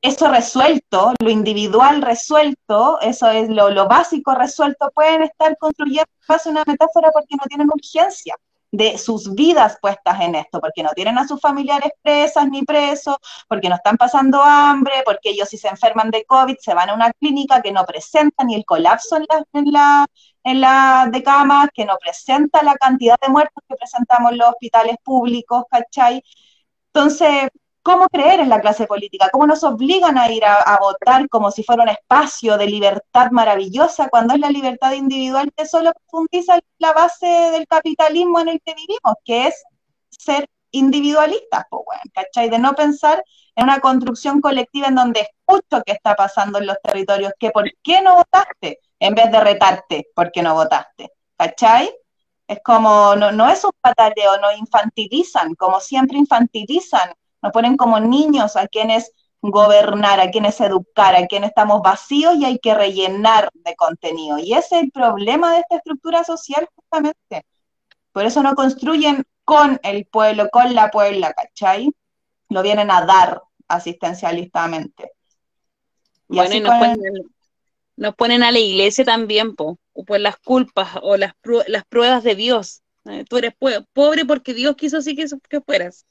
Speaker 5: eso resuelto, lo individual resuelto, eso es lo, básico resuelto, pueden estar construyendo hace una metáfora porque no tienen urgencia de sus vidas puestas en esto, porque no tienen a sus familiares presas ni presos, porque no están pasando hambre, porque ellos si se enferman de COVID se van a una clínica que no presenta ni el colapso en la, en la, en la de camas, que no presenta la cantidad de muertos que presentamos en los hospitales públicos, ¿cachai? Entonces, ¿Cómo creer en la clase política? ¿Cómo nos obligan a ir a, votar como si fuera un espacio de libertad maravillosa cuando es la libertad individual que solo profundiza la base del capitalismo en el que vivimos, que es ser individualistas, pues ¿cachai? De no pensar en una construcción colectiva en donde escucho qué está pasando en los territorios, que por qué no votaste, en vez de retarte por qué no votaste, ¿cachai? Es como, no, no es un pataleo, no infantilizan, como siempre infantilizan nos ponen como niños a quienes gobernar, a quienes educar, a quienes estamos vacíos y hay que rellenar de contenido. Y ese es el problema de esta estructura social justamente. Por eso no construyen con el pueblo, con la puebla, ¿cachai? Lo vienen a dar asistencialistamente.
Speaker 1: Y bueno, y nos, ponen, a la iglesia también, po, por las culpas o las, las pruebas de Dios. Eh, tú eres pobre porque Dios quiso así que, que fueras.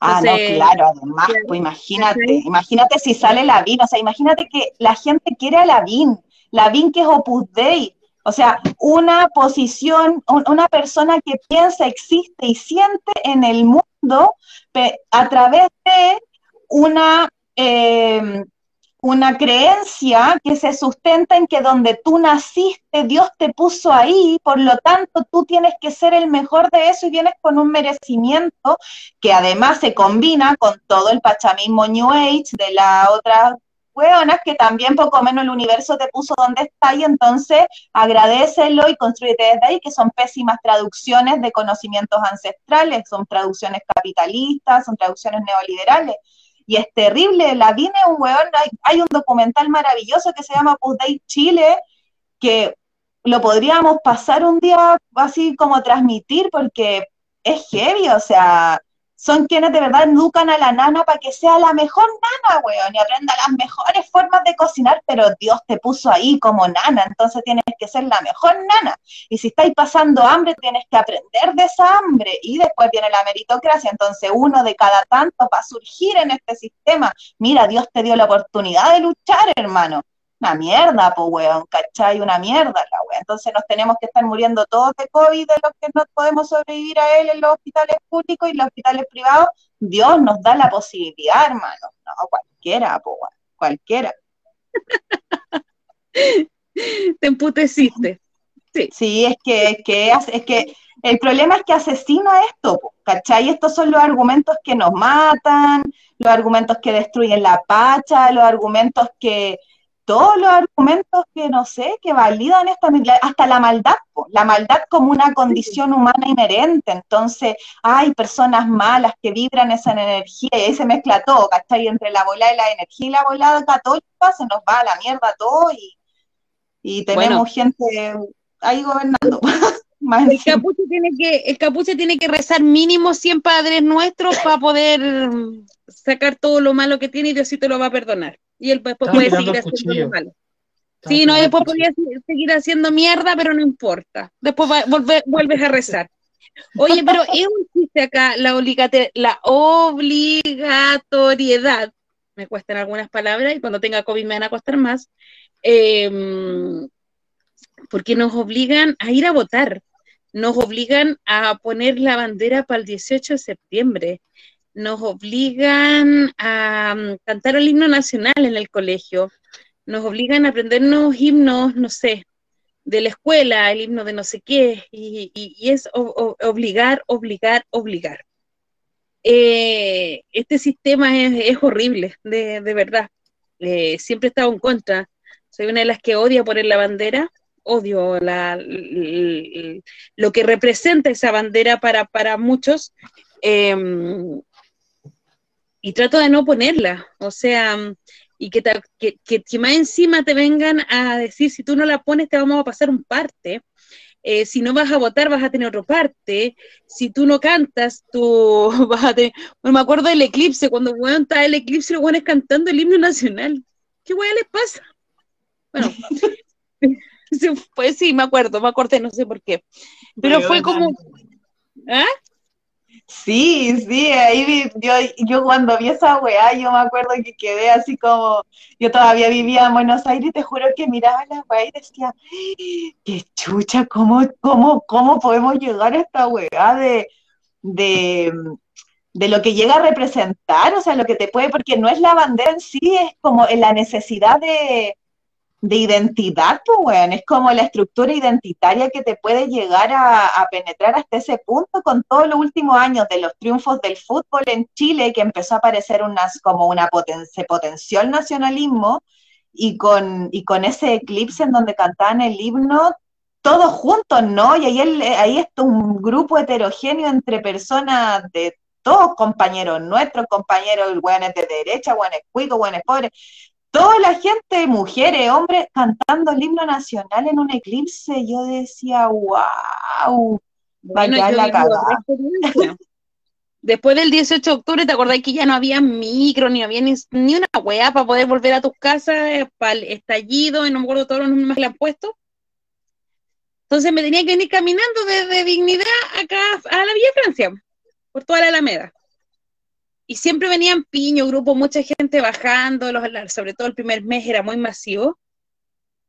Speaker 5: Ah, no, claro, además, pues imagínate, imagínate si sale la VIN, o sea, imagínate que la gente quiere a la VIN, la VIN que es Opus Dei, o sea, una posición, una persona que piensa, existe y siente en el mundo a través de una eh, una creencia que se sustenta en que donde tú naciste, Dios te puso ahí, por lo tanto tú tienes que ser el mejor de eso y vienes con un merecimiento que además se combina con todo el pachamismo New Age de la otra hueonas que también poco menos el universo te puso donde está y entonces agradecelo y construyete desde ahí, que son pésimas traducciones de conocimientos ancestrales, son traducciones capitalistas, son traducciones neoliberales y es terrible. La vine un weón, hay, un documental maravilloso que se llama Post Day Chile, que lo podríamos pasar un día así como transmitir, porque es heavy, o sea, son quienes de verdad educan a la nana para que sea la mejor nana, weón, y aprenda las mejores formas de cocinar, pero Dios te puso ahí como nana, entonces tienes que ser la mejor nana. Y si estáis pasando hambre, tienes que aprender de esa hambre. Y después viene la meritocracia, entonces uno de cada tanto va a surgir en este sistema. Mira, Dios te dio la oportunidad de luchar, hermano. Una mierda, po, weón, ¿cachai? Una mierda la. Entonces nos tenemos que estar muriendo todos de COVID, de los que no podemos sobrevivir a él en los hospitales públicos y los hospitales privados. Dios nos da la posibilidad, hermano. No, cualquiera, cualquiera. [laughs]
Speaker 3: Te emputeciste.
Speaker 5: Sí. sí, es que, es que, es que el problema es que asesina esto, ¿cachai? Estos son los argumentos que nos matan, los argumentos que destruyen la pacha, los argumentos que, todos los argumentos que no sé, que validan esta, hasta la maldad, la maldad como una condición humana inherente. Entonces, hay personas malas que vibran esa energía y ahí se mezcla todo, ¿cachai? Entre la bola de la energía y la bola católica se nos va a la mierda todo y, y tenemos gente ahí gobernando. [laughs]
Speaker 3: el capuche, tiene que, el capuche tiene que rezar mínimo 100 padres nuestros para poder sacar todo lo malo que tiene y Diosito lo va a perdonar. Y él después puede seguir haciendo lo malo. Sí, no, después podría seguir haciendo mierda, pero no importa. Después vuelves a rezar. Oye, pero es un chiste acá la, la obligatoriedad. Me cuestan algunas palabras y cuando tenga COVID me van a costar más. Em, porque nos obligan a ir a votar nos obligan a poner la bandera para el 18 de septiembre, nos obligan a mm, cantar el himno nacional en el colegio, nos obligan a aprendernos himnos, no sé, de la escuela, el himno de no sé qué, y, es obligar, obligar, obligar. Eh, este sistema es, horrible, de, verdad. Eh, siempre he estado en contra. Soy una de las que odia poner la bandera, odio la, lo que representa esa bandera para, para muchos em, y trato de no ponerla, o sea, y que, que, que, más encima te vengan a decir, si tú no la pones te vamos a pasar un parte, eh, si no vas a votar vas a tener otro parte, si tú no cantas, tú [laughs] vas a tener... Bueno, me acuerdo del eclipse, cuando bueno, está el eclipse, los buenos cantando el himno nacional. ¿Qué hueá les pasa? Bueno, [laughs] pues sí, me acuerdo, me acordé, no sé por qué. Pero fue como...
Speaker 5: ¿Ah? Sí, sí, ahí vi, yo, yo cuando vi esa weá, yo me acuerdo que quedé así como, yo todavía vivía en Buenos Aires y te juro que miraba la weá y decía, qué chucha, ¿cómo, cómo, cómo podemos llegar a esta weá de, de, de lo que llega a representar, o sea, lo que te puede, porque no es la bandera en sí, es como en la necesidad de, de identidad, pues, weón. Es como la estructura identitaria que te puede llegar a, penetrar hasta ese punto con todos los últimos años de los triunfos del fútbol en Chile, que empezó a aparecer unas, como una potencia, potenció el nacionalismo, y con, y con ese eclipse en donde cantaban el himno, todos juntos, ¿no? Y ahí, ahí está un grupo heterogéneo entre personas de todos compañeros nuestros, compañeros, weones de derecha, weones cuicos, weones pobres, toda la gente, mujeres, hombres, cantando el himno nacional en un eclipse, yo decía, wow, vaya la cagada.
Speaker 3: Después del 18 de octubre, ¿te acordás que ya no había micro, ni había ni, una weá para poder volver a tus casas eh, para el estallido, y no me acuerdo todos los números que le han puesto? Entonces me tenía que venir caminando desde Dignidad acá a la Villa Francia, por toda la Alameda y siempre venían piño, grupo, mucha gente bajando, los, sobre todo el primer mes era muy masivo.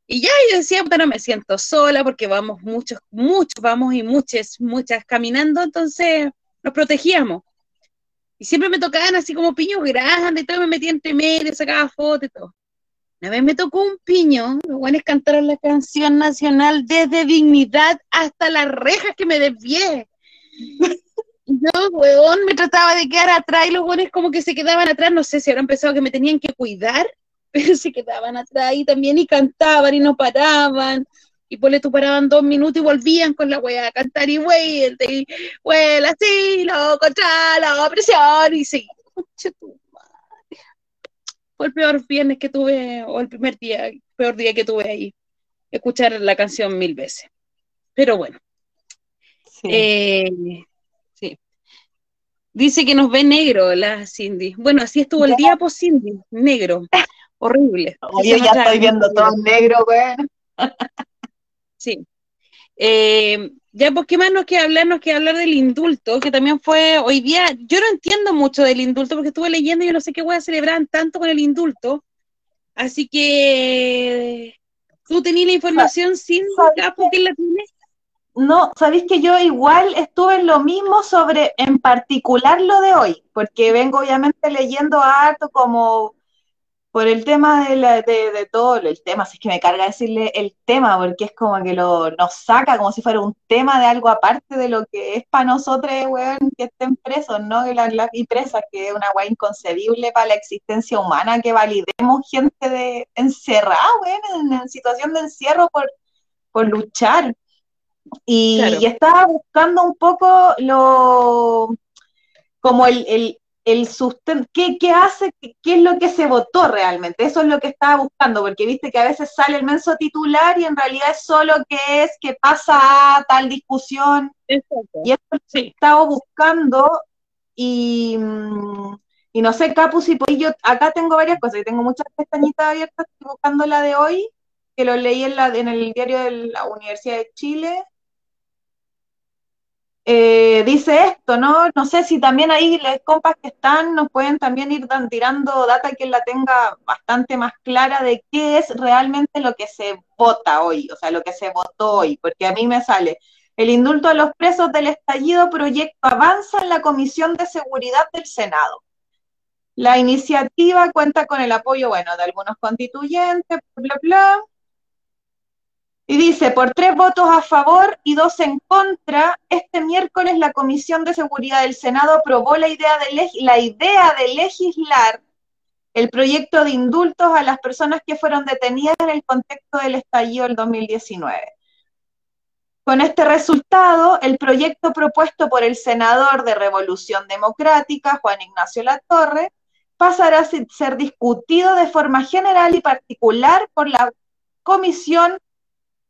Speaker 3: Y ya yo decía, no me siento sola porque vamos muchos, muchos, vamos y muchas, muchas caminando, entonces nos protegíamos. Y siempre me tocaban así como piños grandes, y todo me metía entre medio, sacaba fotos y todo. Una vez me tocó un piño, los buenos cantaron la canción nacional desde dignidad hasta las rejas que me desvié. Yo, weón, me trataba de quedar atrás y los weones como que se quedaban atrás, no sé si habrán pensado que me tenían que cuidar, [laughs] pero se quedaban atrás y también y cantaban y no paraban. Y pues tú paraban dos minutos y volvían con la weá a cantar y wey, y huela así, lo contra la opresión y sí. Fue el peor viernes que tuve, o el primer día, peor día que tuve ahí. Escuchar la canción mil veces. Pero bueno. Eh, Dice que nos ve negro la Cindy. Bueno, así estuvo el día por Cindy, negro. Horrible. [laughs]
Speaker 5: Yo ya estoy viendo todo negro, güey. [laughs]
Speaker 3: Sí. Eh, ya, pues, ¿qué más nos queda hablar? Nos queda hablar del indulto, que también fue hoy día. Yo no entiendo mucho del indulto porque estuve leyendo y yo no sé qué voy a celebrar tanto con el indulto. Así que ¿Tú tenías la información sin capo que la tienes?
Speaker 5: No, sabéis que yo igual estuve en lo mismo sobre en particular lo de hoy, porque vengo obviamente leyendo harto como por el tema de, la, de, todo, el tema, si es que me carga decirle el tema, porque es como que lo, nos saca como si fuera un tema de algo aparte de lo que es para nosotros, weón, que estén presos, ¿no? Que las, presas, que es una weá inconcebible para la existencia humana, que validemos gente de encerrada, weón, en, situación de encierro por, por luchar. Y, y, estaba buscando un poco lo como el, el sustento, ¿qué, hace, qué, es lo que se votó realmente? Eso es lo que estaba buscando, porque viste que a veces sale el menso titular y en realidad es solo que es que pasa a tal discusión. Y eso es lo que estaba buscando y, y no sé, Capu, si pues yo acá tengo varias cosas y tengo muchas pestañitas abiertas, estoy buscando la de hoy, que lo leí en, la, en el diario de la Universidad de Chile, eh, dice esto, ¿no? No sé si también ahí las compas que están nos pueden también ir tirando data que la tenga bastante más clara de qué es realmente lo que se vota hoy, o sea, lo que se votó hoy, porque a mí me sale el indulto a los presos del estallido proyecto avanza en la Comisión de Seguridad del Senado. La iniciativa cuenta con el apoyo, bueno, de algunos constituyentes, bla, bla, y dice, por tres votos a favor y dos en contra, este miércoles la Comisión de Seguridad del Senado aprobó la idea de, la idea de legislar el proyecto de indultos a las personas que fueron detenidas en el contexto del estallido del 2019. Con este resultado, el proyecto propuesto por el senador de Revolución Democrática, Juan Ignacio Latorre, pasará a ser discutido de forma general y particular por la Comisión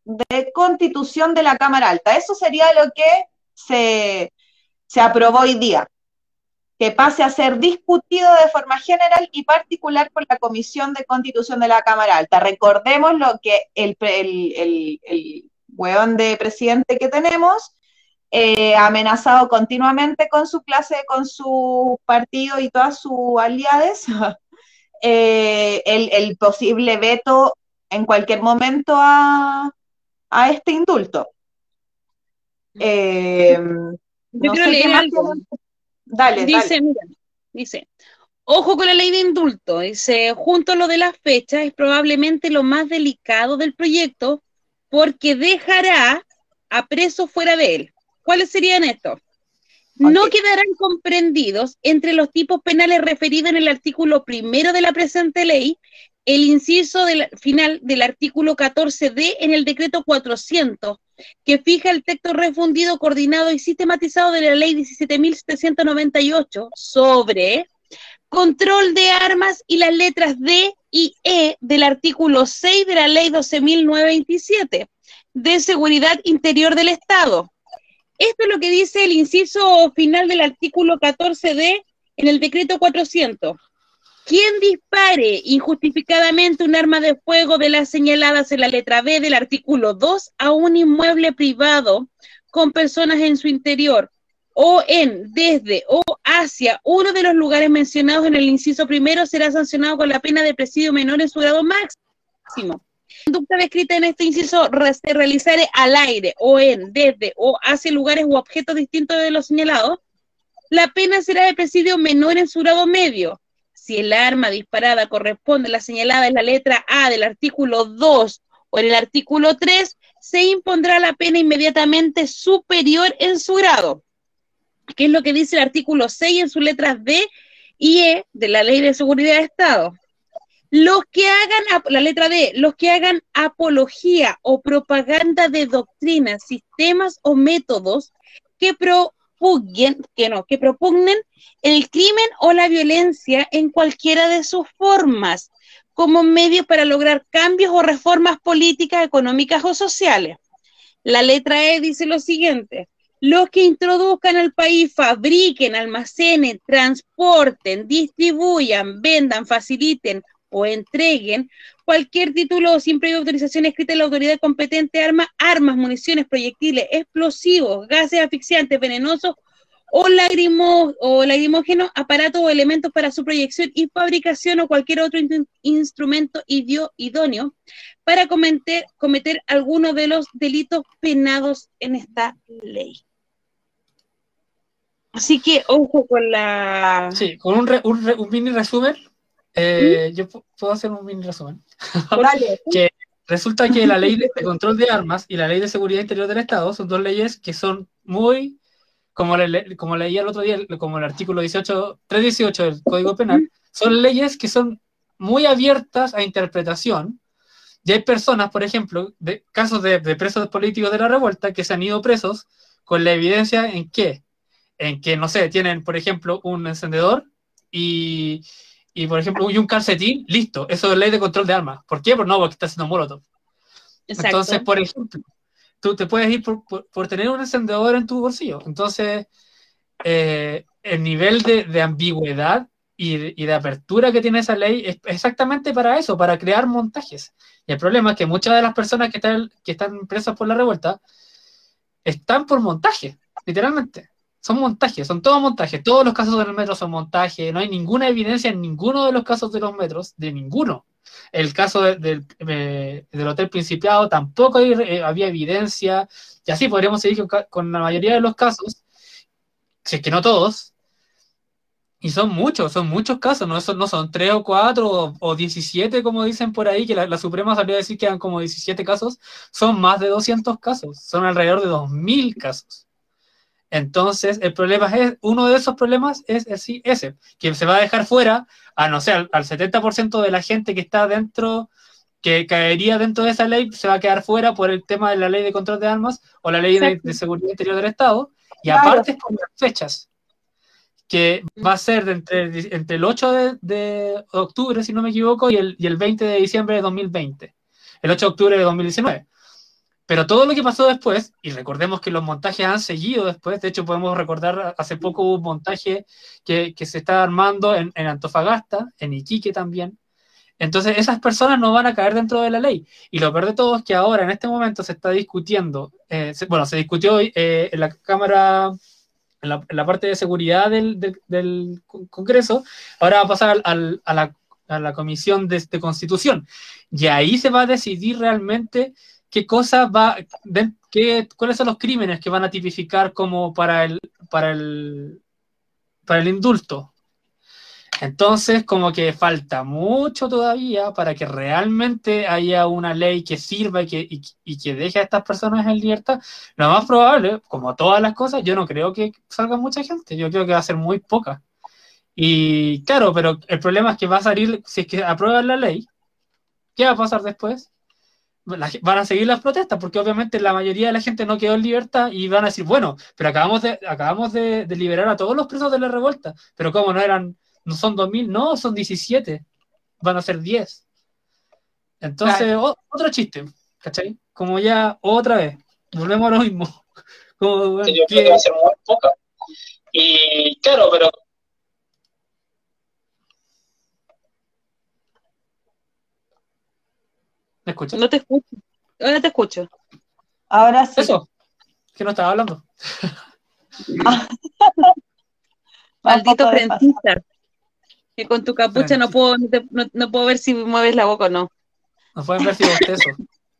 Speaker 5: de constitución de la Cámara Alta. Eso sería lo que se, aprobó hoy día, que pase a ser discutido de forma general y particular por la Comisión de Constitución de la Cámara Alta. Recordemos lo que el, el, el, hueón de presidente que tenemos eh, amenazado continuamente con su clase, con su partido y todas sus aliadas, [laughs] eh, el, posible veto en cualquier momento a, a este indulto. Eh,
Speaker 3: Yo quiero leer algo. Dale, dice, Mira, dice, ojo con la ley de indulto, dice, junto a lo de la fecha es probablemente lo más delicado del proyecto porque dejará a presos fuera de él. ¿Cuáles serían estos? No quedarán comprendidos entre los tipos penales referidos en el artículo primero de la presente ley el inciso del, final del artículo 14D en el decreto 400, que fija el texto refundido, coordinado y sistematizado de la ley 17.798 sobre control de armas y las letras D y E del artículo 6 de la ley 12.927 de seguridad interior del Estado. Esto es lo que dice el inciso final del artículo 14D en el decreto 400. Quien dispare injustificadamente un arma de fuego de las señaladas en la letra B del artículo 2 a un inmueble privado con personas en su interior o en, desde o hacia uno de los lugares mencionados en el inciso primero será sancionado con la pena de presidio menor en su grado máximo. La conducta descrita en este inciso se realizare al aire o en, desde o hacia lugares u objetos distintos de los señalados, la pena será de presidio menor en su grado medio si el arma disparada corresponde a la señalada en la letra A del artículo 2 o en el artículo 3, se impondrá la pena inmediatamente superior en su grado, que es lo que dice el artículo 6 en sus letras D y E de la Ley de Seguridad de Estado. Los que hagan, la letra D, los que hagan apología o propaganda de doctrinas, sistemas o métodos que pro, que no, que propugnen el crimen o la violencia en cualquiera de sus formas, como medio para lograr cambios o reformas políticas, económicas o sociales. La letra E dice lo siguiente, los que introduzcan al país, fabriquen, almacenen, transporten, distribuyan, vendan, faciliten o entreguen cualquier título o sin previa autorización escrita de la autoridad competente arma, armas, municiones, proyectiles, explosivos, gases asfixiantes, venenosos
Speaker 1: o, lagrimo, o lagrimógeno, aparato o elementos para su proyección y fabricación o cualquier otro instrumento idóneo para cometer, cometer alguno de los delitos penados en esta ley. Así que ojo con la...
Speaker 4: Sí, con un, un, mini resumen. Eh, ¿Mm? Yo puedo hacer un mini resumen. [laughs] que resulta que la ley de control de armas y la ley de seguridad interior del Estado son dos leyes que son muy, como, le, como leía el otro día, como el artículo 18, 318 del Código Penal, son leyes que son muy abiertas a interpretación. Y hay personas, por ejemplo, de casos de, de presos políticos de la revuelta que se han ido presos con la evidencia en que en que, no sé, tienen, por ejemplo, un encendedor y, y por ejemplo, y un calcetín, listo, eso es ley de control de armas. ¿Por qué? Pues no, porque está haciendo molotov. Entonces, por ejemplo, tú te puedes ir por, por, tener un encendedor en tu bolsillo. Entonces, eh, el nivel de, de ambigüedad y, y, de apertura que tiene esa ley es exactamente para eso, para crear montajes. Y el problema es que muchas de las personas que están, que están presas por la revuelta están por montaje, literalmente son montajes, son todos montajes. Todos los casos del metro son montajes. No hay ninguna evidencia en ninguno de los casos de los metros, de ninguno. El caso del Hotel Principiado tampoco eh, había evidencia. Y así podríamos seguir con, la mayoría de los casos, si es que no todos. Y son muchos, son muchos casos, no, son, no son tres o cuatro o, diecisiete, como dicen por ahí, que la, Suprema salió a decir que eran como 17 casos. Son más de 200 casos, son alrededor de 2.000 casos. Entonces, el problema es, uno de esos problemas es, ese, que se va a dejar fuera, a no ser al, 70% de la gente que está dentro, que caería dentro de esa ley, se va a quedar fuera por el tema de la ley de control de armas o la ley de, seguridad interior del Estado, y aparte por las fechas, que va a ser entre, entre el 8 de, de, octubre, si no me equivoco, y el, y el 20 de diciembre de 2020, el 8 de octubre de 2019. Pero todo lo que pasó después, y recordemos que los montajes han seguido después, de hecho podemos recordar, hace poco un montaje que, que se está armando en, Antofagasta, en Iquique también. Entonces esas personas no van a caer dentro de la ley. Y lo peor de todo es que ahora, en este momento, se está discutiendo, eh, bueno, se discutió eh, en la Cámara, en la, parte de seguridad del, del, del Congreso, ahora va a pasar al, a, la, a la Comisión de, de Constitución. Y ahí se va a decidir realmente qué cosas va, qué, cuáles son los crímenes que van a tipificar como para el, para el, para el indulto. Entonces, como que falta mucho todavía para que realmente haya una ley que sirva y que, y, que deje a estas personas en libertad. Lo más probable, como todas las cosas, yo no creo que salga mucha gente, yo creo que va a ser muy poca. Y claro, pero el problema es que va a salir, si es que aprueban la ley, ¿qué va a pasar después? Van a seguir las protestas, porque obviamente la mayoría de la gente no quedó en libertad y van a decir, bueno, pero acabamos de, acabamos de, liberar a todos los presos de la revuelta, pero como no eran, no son 2.000, no, son 17, van a ser 10. Entonces, otro chiste, ¿cachai? Como ya otra vez, volvemos a lo mismo. [laughs]
Speaker 6: Como, yo creo que va a ser muy poca. Y claro, pero
Speaker 4: ¿Me escuchas?
Speaker 1: No te escucho. Ahora te escucho.
Speaker 5: Ahora sí.
Speaker 4: Eso, que no estaba hablando. [laughs]
Speaker 1: Maldito frentista. Que con tu capucha no puedo, no, no, puedo ver si mueves la boca o no.
Speaker 4: No pueden ver si bostezo.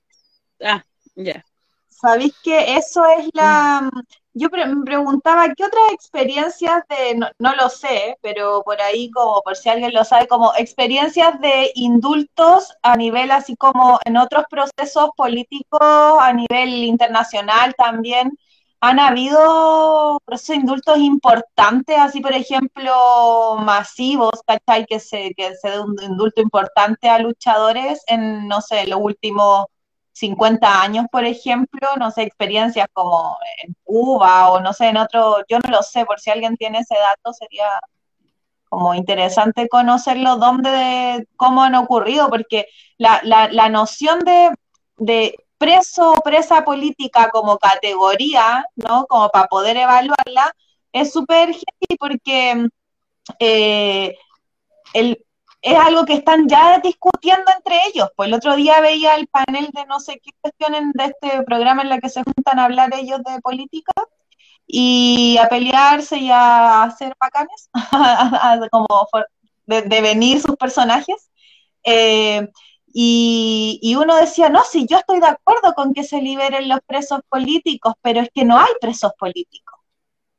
Speaker 4: [laughs]
Speaker 1: ah, ya.
Speaker 5: ¿Sabéis que eso es la... Yo me preguntaba, ¿qué otras experiencias de, no, lo sé, pero por ahí como por si alguien lo sabe, como experiencias de indultos a nivel así como en otros procesos políticos a nivel internacional también? ¿Han habido procesos de indultos importantes, así por ejemplo, masivos, ¿cachai? Que se, que se dé un indulto importante a luchadores en, no sé, los últimos 50 años, por ejemplo, no sé, experiencias como en Cuba o no sé, en otro, yo no lo sé, por si alguien tiene ese dato, sería como interesante conocerlo, dónde, cómo han ocurrido, porque la, la, la noción de, de preso o presa política como categoría, ¿no? Como para poder evaluarla, es súper genial porque eh, el, es algo que están ya discutiendo entre ellos. Pues el otro día veía el panel de no sé qué cuestiones de este programa en la que se juntan a hablar ellos de política y a pelearse y a hacer bacanes, [laughs] como de, venir sus personajes. Eh, y, y, uno decía, no, sí, yo estoy de acuerdo con que se liberen los presos políticos, pero es que no hay presos políticos.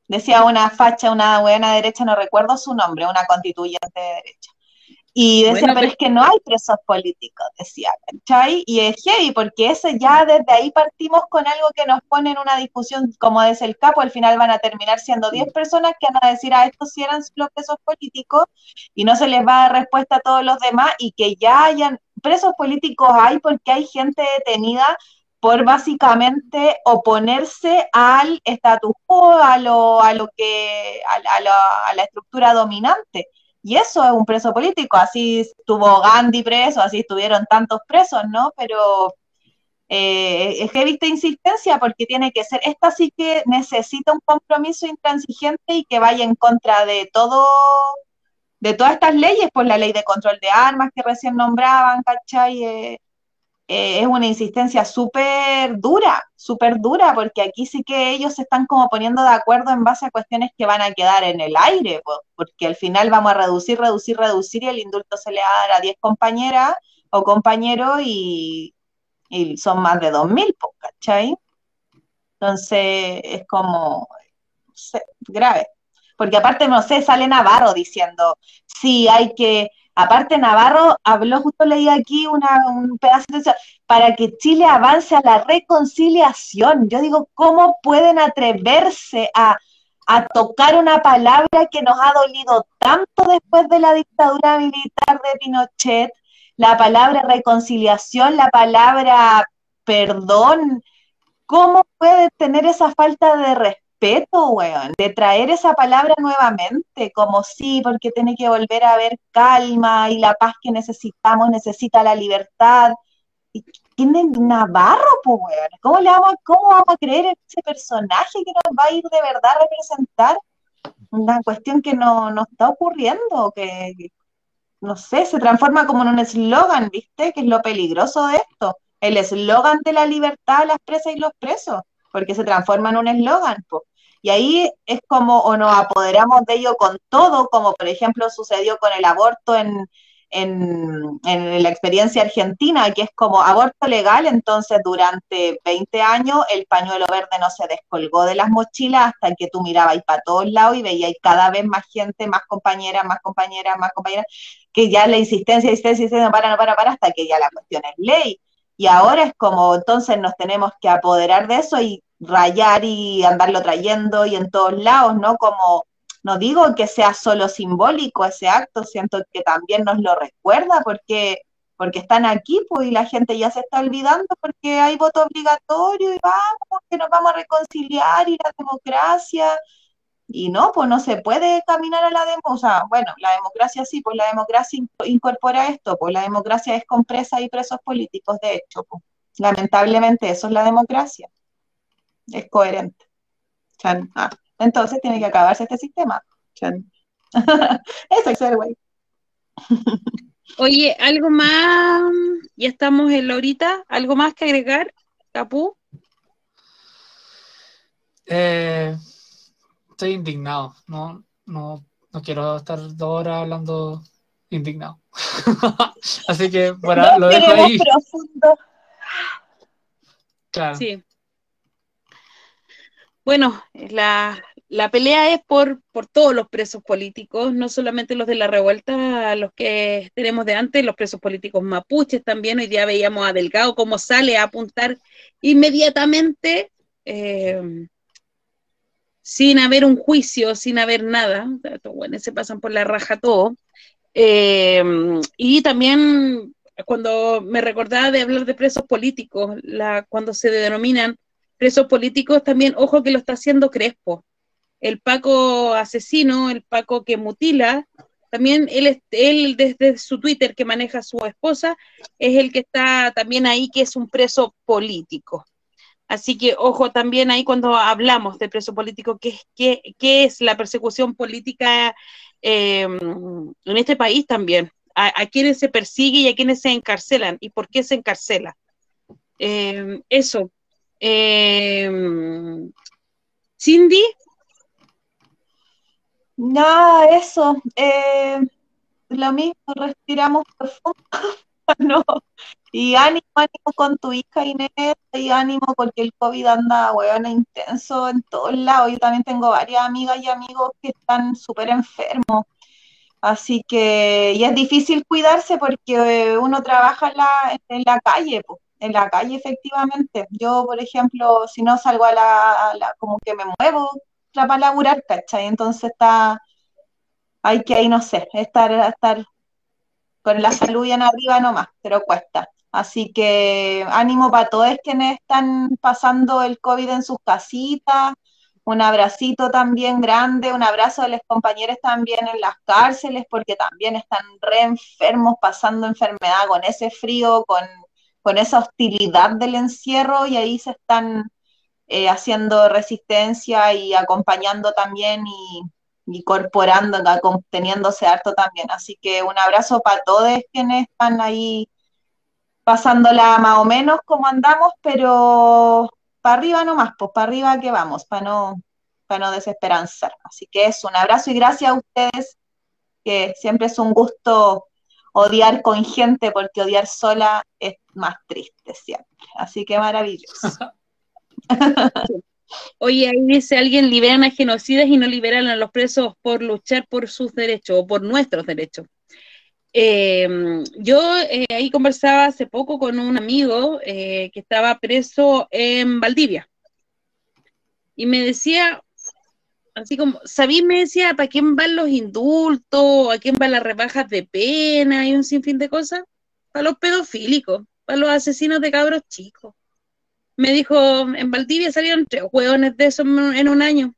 Speaker 5: Decía una facha, una buena derecha, no recuerdo su nombre, una constituyente de derecha. Y decía, pero, es que no hay presos políticos, decía, ¿cachai? Y es heavy, porque ese ya desde ahí partimos con algo que nos pone en una discusión, como es el capo, al final van a terminar siendo 10 personas que van a decir, ah, estos sí eran los presos políticos, y no se les va a dar respuesta a todos los demás, y que ya hayan presos políticos hay porque hay gente detenida por básicamente oponerse al status quo, a lo, a lo que, a, a la estructura dominante. Y eso es un preso político, así estuvo Gandhi preso, así estuvieron tantos presos, ¿no? Pero eh, es que he visto insistencia porque tiene que ser, esta sí que necesita un compromiso intransigente y que vaya en contra de todo, de todas estas leyes, pues la ley de control de armas que recién nombraban, ¿cachai? Eh, eh, es una insistencia súper dura, súper dura, porque aquí sí que ellos se están como poniendo de acuerdo en base a cuestiones que van a quedar en el aire, porque al final vamos a reducir, reducir, reducir y el indulto se le va a dar a 10 compañeras o compañeros y, son más de 2.000, ¿cachai? Entonces es como grave. Porque aparte, no sé, sale Navarro diciendo, sí, hay que Aparte, Navarro habló, justo leí aquí una, un pedazo de para que Chile avance a la reconciliación. Yo digo, ¿cómo pueden atreverse a, a tocar una palabra que nos ha dolido tanto después de la dictadura militar de Pinochet? La palabra reconciliación, la palabra perdón. ¿Cómo puede tener esa falta de respeto? Respeto, weón, de traer esa palabra nuevamente, como sí, porque tiene que volver a haber calma y la paz que necesitamos, necesita la libertad. Y tiene Navarro, pues, weón. ¿Cómo, le vamos, ¿Cómo vamos a creer en ese personaje que nos va a ir de verdad a representar? Una cuestión que no, no está ocurriendo, que, no sé, se transforma como en un eslogan, ¿viste? Que es lo peligroso de esto. El eslogan de la libertad a las presas y los presos, porque se transforma en un eslogan, pues. Y ahí es como o nos apoderamos de ello con todo, como por ejemplo sucedió con el aborto en, en, la experiencia argentina, que es como aborto legal, entonces durante 20 años el pañuelo verde no se descolgó de las mochilas hasta que tú mirabas para todos lados y veías cada vez más gente, más compañeras, más compañeras, más compañeras, que ya la insistencia, insistencia, insistencia, no para, no para, para, hasta que ya la cuestión es ley. Y ahora es como, entonces nos tenemos que apoderar de eso y rayar y andarlo trayendo y en todos lados, ¿no? Como, no digo que sea solo simbólico ese acto, siento que también nos lo recuerda porque, porque están aquí, pues, y la gente ya se está olvidando porque hay voto obligatorio y vamos, que nos vamos a reconciliar y la democracia. Y no, pues no se puede caminar a la democracia. bueno, la democracia sí, pues la democracia incorpora esto, pues la democracia es con presas y presos políticos, de hecho. Pues. Lamentablemente eso es la democracia es coherente. Ah, entonces tiene que acabarse este sistema. [laughs] Eso es el güey.
Speaker 3: Oye, ¿algo más? Ya estamos en la horita. ¿Algo más que agregar, Capú?
Speaker 4: Eh, estoy indignado. No, no, no quiero estar dos horas hablando indignado. [laughs] Así que, bueno, lo dejo ahí. Profundo.
Speaker 3: Claro. Sí. Bueno, la, pelea es por, por todos los presos políticos, no solamente los de la revuelta, los que tenemos de antes, los presos políticos mapuches también. Hoy día veíamos a Delgado cómo sale a apuntar inmediatamente, eh, sin haber un juicio, sin haber nada. Bueno, se pasan por la raja todo. Eh, y también cuando me recordaba de hablar de presos políticos, la, cuando se denominan presos políticos también, ojo que lo está haciendo Crespo. El Paco asesino, el Paco que mutila, también él, él desde su Twitter que maneja a su esposa, es el que está también ahí, que es un preso político. Así que ojo también ahí cuando hablamos de preso político, ¿qué, qué, qué es la persecución política em, en este país también? A, quienes se persigue y a quienes se encarcelan y por qué se encarcela. Em, eso, eh, Cindy,
Speaker 5: Nada, eso. Eh, lo mismo, respiramos profundo. [laughs] no. Y ánimo, ánimo con tu hija Inés, y ánimo porque el COVID anda, weón, intenso en todos lados. Yo también tengo varias amigas y amigos que están súper enfermos. Así que, y es difícil cuidarse porque uno trabaja en la, en la calle, en la calle efectivamente. Yo, por ejemplo, si no salgo a la, como que me muevo para laburar, ¿cachai? Entonces está, hay que ahí, no sé, estar, estar con la salud bien arriba nomás, pero cuesta. Así que ánimo para todos quienes están pasando el COVID en sus casitas, un abracito también grande, un abrazo a los compañeros también en las cárceles, porque también están re enfermos, pasando enfermedad con ese frío, con, con esa hostilidad del encierro, y ahí se están eh, haciendo resistencia y acompañando también y, incorporando, conteniéndose harto también. Así que un abrazo para todos quienes están ahí pasándola más o menos como andamos, pero para arriba nomás, pues para arriba que vamos, para no, para no desesperanzar. Así que es un abrazo y gracias a ustedes, que siempre es un gusto odiar con gente, porque odiar sola es más triste siempre. Así que maravilloso. [laughs]
Speaker 3: Oye, ahí dice alguien, liberan a genocidas y no liberan a los presos por luchar por sus derechos o por nuestros derechos. Em, yo eh, ahí conversaba hace poco con un amigo eh, que estaba preso en Valdivia y me decía, así como, ¿sabí? Me decía, ¿para quién van los indultos? ¿A quién van las rebajas de pena y un sinfín de cosas? Para los pedofílicos, para los asesinos de cabros chicos. Me dijo, en Valdivia salieron tres hueones de eso en un año.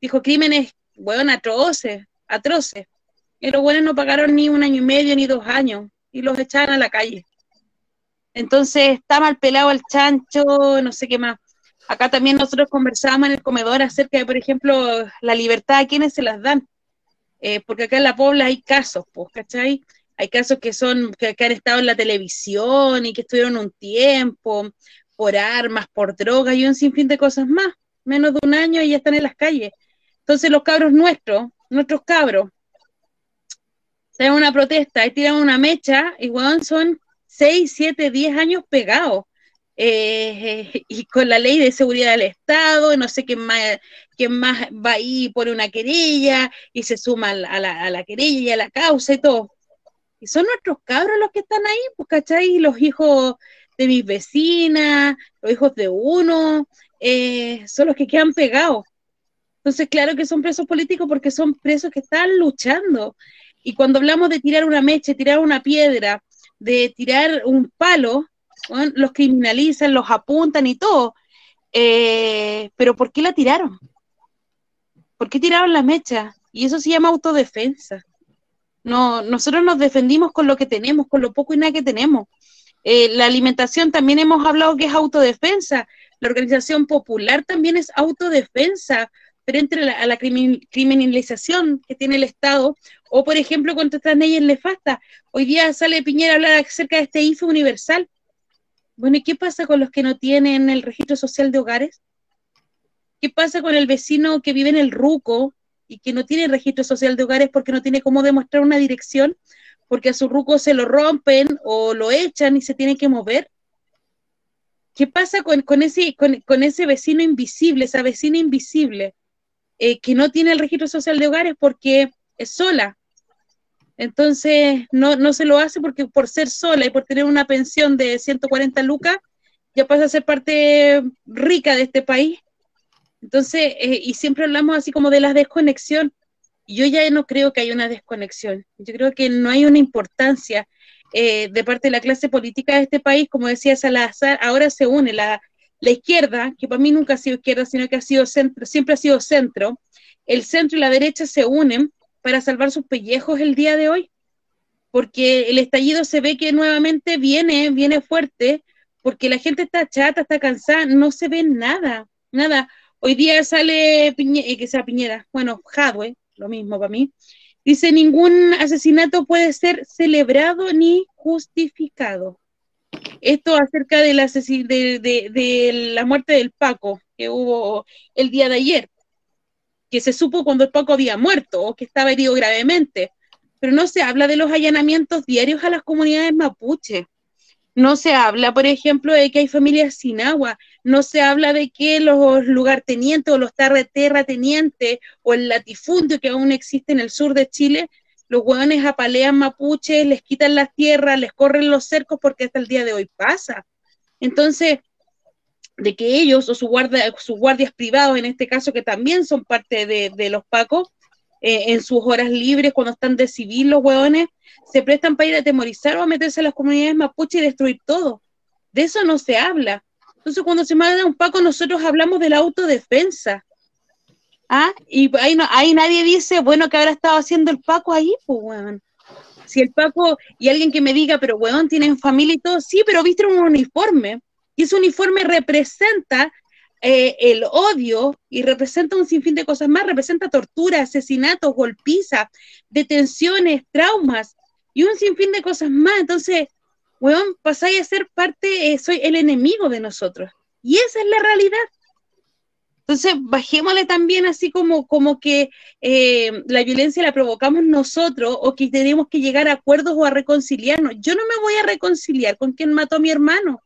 Speaker 3: Dijo, crímenes, hueón, atroces, atroces. Y los buenos no pagaron ni un año y medio ni dos años y los echaron a la calle. Entonces está mal pelado el chancho, no sé qué más. Acá también nosotros conversábamos en el comedor acerca de, por ejemplo, la libertad a quienes se las dan. Eh, porque acá en la Pobla hay casos, pues, ¿cachai? Hay casos que son, que, han estado en la televisión y que estuvieron un tiempo por armas, por drogas y un sinfín de cosas más. Menos de un año y ya están en las calles. Entonces los cabros nuestros, nuestros cabros, se una protesta y tiran una mecha y son 6, 7, 10 años pegados. Eh, [laughs] y con la ley de seguridad del Estado, no sé quién más, quién más va ahí y pone una querella y se suma a la, a la, querella y a la causa y todo. Y son nuestros cabros los que están ahí, pues, ¿cachai? Los hijos de mis vecinas, los hijos de uno, eh, son los que quedan pegados. Entonces, claro que son presos políticos porque son presos que están luchando. Y cuando hablamos de tirar una mecha, tirar una piedra, de tirar un palo, los criminalizan, los apuntan y todo. Eh, pero ¿por qué la tiraron? ¿Por qué tiraron la mecha? Y eso se llama autodefensa. No, nosotros nos defendimos con lo que tenemos, con lo poco y nada que tenemos. Eh, la alimentación también hemos hablado que es autodefensa. La organización popular también es autodefensa frente a la, criminalización que tiene el Estado, o por ejemplo contra estas leyes nefastas. Hoy día sale Piñera a hablar acerca de este IFE universal. Bueno, ¿y qué pasa con los que no tienen el registro social de hogares? ¿Qué pasa con el vecino que vive en el Ruco y que no tiene registro social de hogares porque no tiene cómo demostrar una dirección? Porque a su Ruco se lo rompen o lo echan y se tiene que mover. ¿Qué pasa con, ese, con ese vecino invisible, esa vecina invisible? Eh, que no tiene el registro social de hogares porque es sola. Entonces, no, no se lo hace porque por ser sola y por tener una pensión de 140 lucas, ya pasa a ser parte rica de este país. Entonces, eh, y siempre hablamos así como de la desconexión. Yo ya no creo que haya una desconexión. Yo creo que no hay una importancia eh, de parte de la clase política de este país. Como decía Salazar, ahora se une la, la izquierda, que para mí nunca ha sido izquierda, sino que ha sido centro, siempre ha sido centro, el centro y la derecha se unen para salvar sus pellejos el día de hoy, porque el estallido se ve que nuevamente viene, viene fuerte, porque la gente está chata, está cansada, no se ve nada, nada. Hoy día sale eh, que sea Piñera, bueno, Jadwe, lo mismo para mí, dice ningún asesinato puede ser celebrado ni justificado esto acerca de, la muerte del Paco que hubo el día de ayer. Que se supo cuando el Paco había muerto o que estaba herido gravemente, pero no se habla de los allanamientos diarios a las comunidades mapuche. No se habla, por ejemplo, de que hay familias sin agua. No se habla de que los lugartenientes o los terratenientes o el latifundio que aún existe en el sur de Chile, los hueones apalean mapuches, les quitan las tierras, les corren los cercos porque hasta el día de hoy pasa. Entonces, de que ellos o su guardia, sus guardias privados, en este caso, que también son parte de, los pacos, eh, en sus horas libres, cuando están de civil los hueones, se prestan para ir a atemorizar o a meterse a las comunidades mapuche y destruir todo. De eso no se habla. Entonces, cuando se manda un paco, nosotros hablamos de la autodefensa. ¿Ah? Y ahí, no, ahí nadie dice, bueno, ¿qué habrá estado haciendo el paco ahí? Pues, weón. Si el paco, y alguien que me diga, pero weón, tienen familia y todo, sí, pero viste un uniforme y ese uniforme representa eh, el odio y representa un sinfín de cosas más, representa tortura, asesinatos, golpizas, detenciones, traumas y un sinfín de cosas más. Entonces, weón, pasáis a ser parte, eh, soy el enemigo de nosotros. Y esa es la realidad. Entonces, bajémosle también así como, como que eh, la violencia la provocamos nosotros o que tenemos que llegar a acuerdos o a reconciliarnos. Yo no me voy a reconciliar con quien mató a mi hermano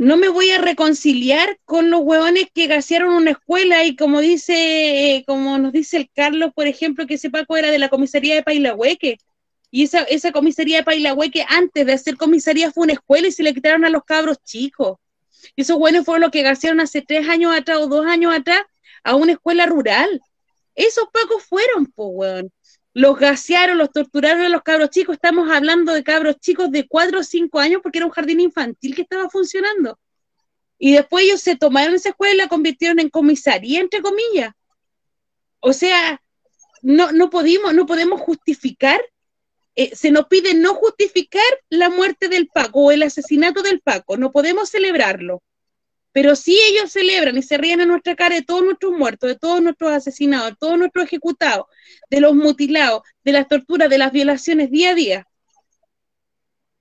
Speaker 3: no me voy a reconciliar con los huevones que gasearon una escuela y como dice, eh, como nos dice el Carlos, por ejemplo, que ese Paco era de la comisaría de Pailahueque. Y esa, esa comisaría de Pailahueque, antes de hacer comisaría, fue una escuela y se le quitaron a los cabros chicos. Y esos hueones fueron los que gasearon hace tres años atrás o dos años atrás a una escuela rural. Esos pacos fueron, pues, hueón los gasearon, los torturaron a los cabros chicos. Estamos hablando de cabros chicos de 4 o 5 años porque era un jardín infantil que estaba funcionando. Y después ellos se tomaron esa escuela y la convirtieron en comisaría, entre comillas. O sea, no, no, podemos, no podemos justificar, eh, se nos pide no justificar la muerte del Paco o el asesinato del Paco, no podemos celebrarlo. Pero si ellos celebran y se ríen a nuestra cara de todos nuestros muertos, de todos nuestros asesinados, de todos nuestros ejecutados, de los mutilados, de las torturas, de las violaciones día a día.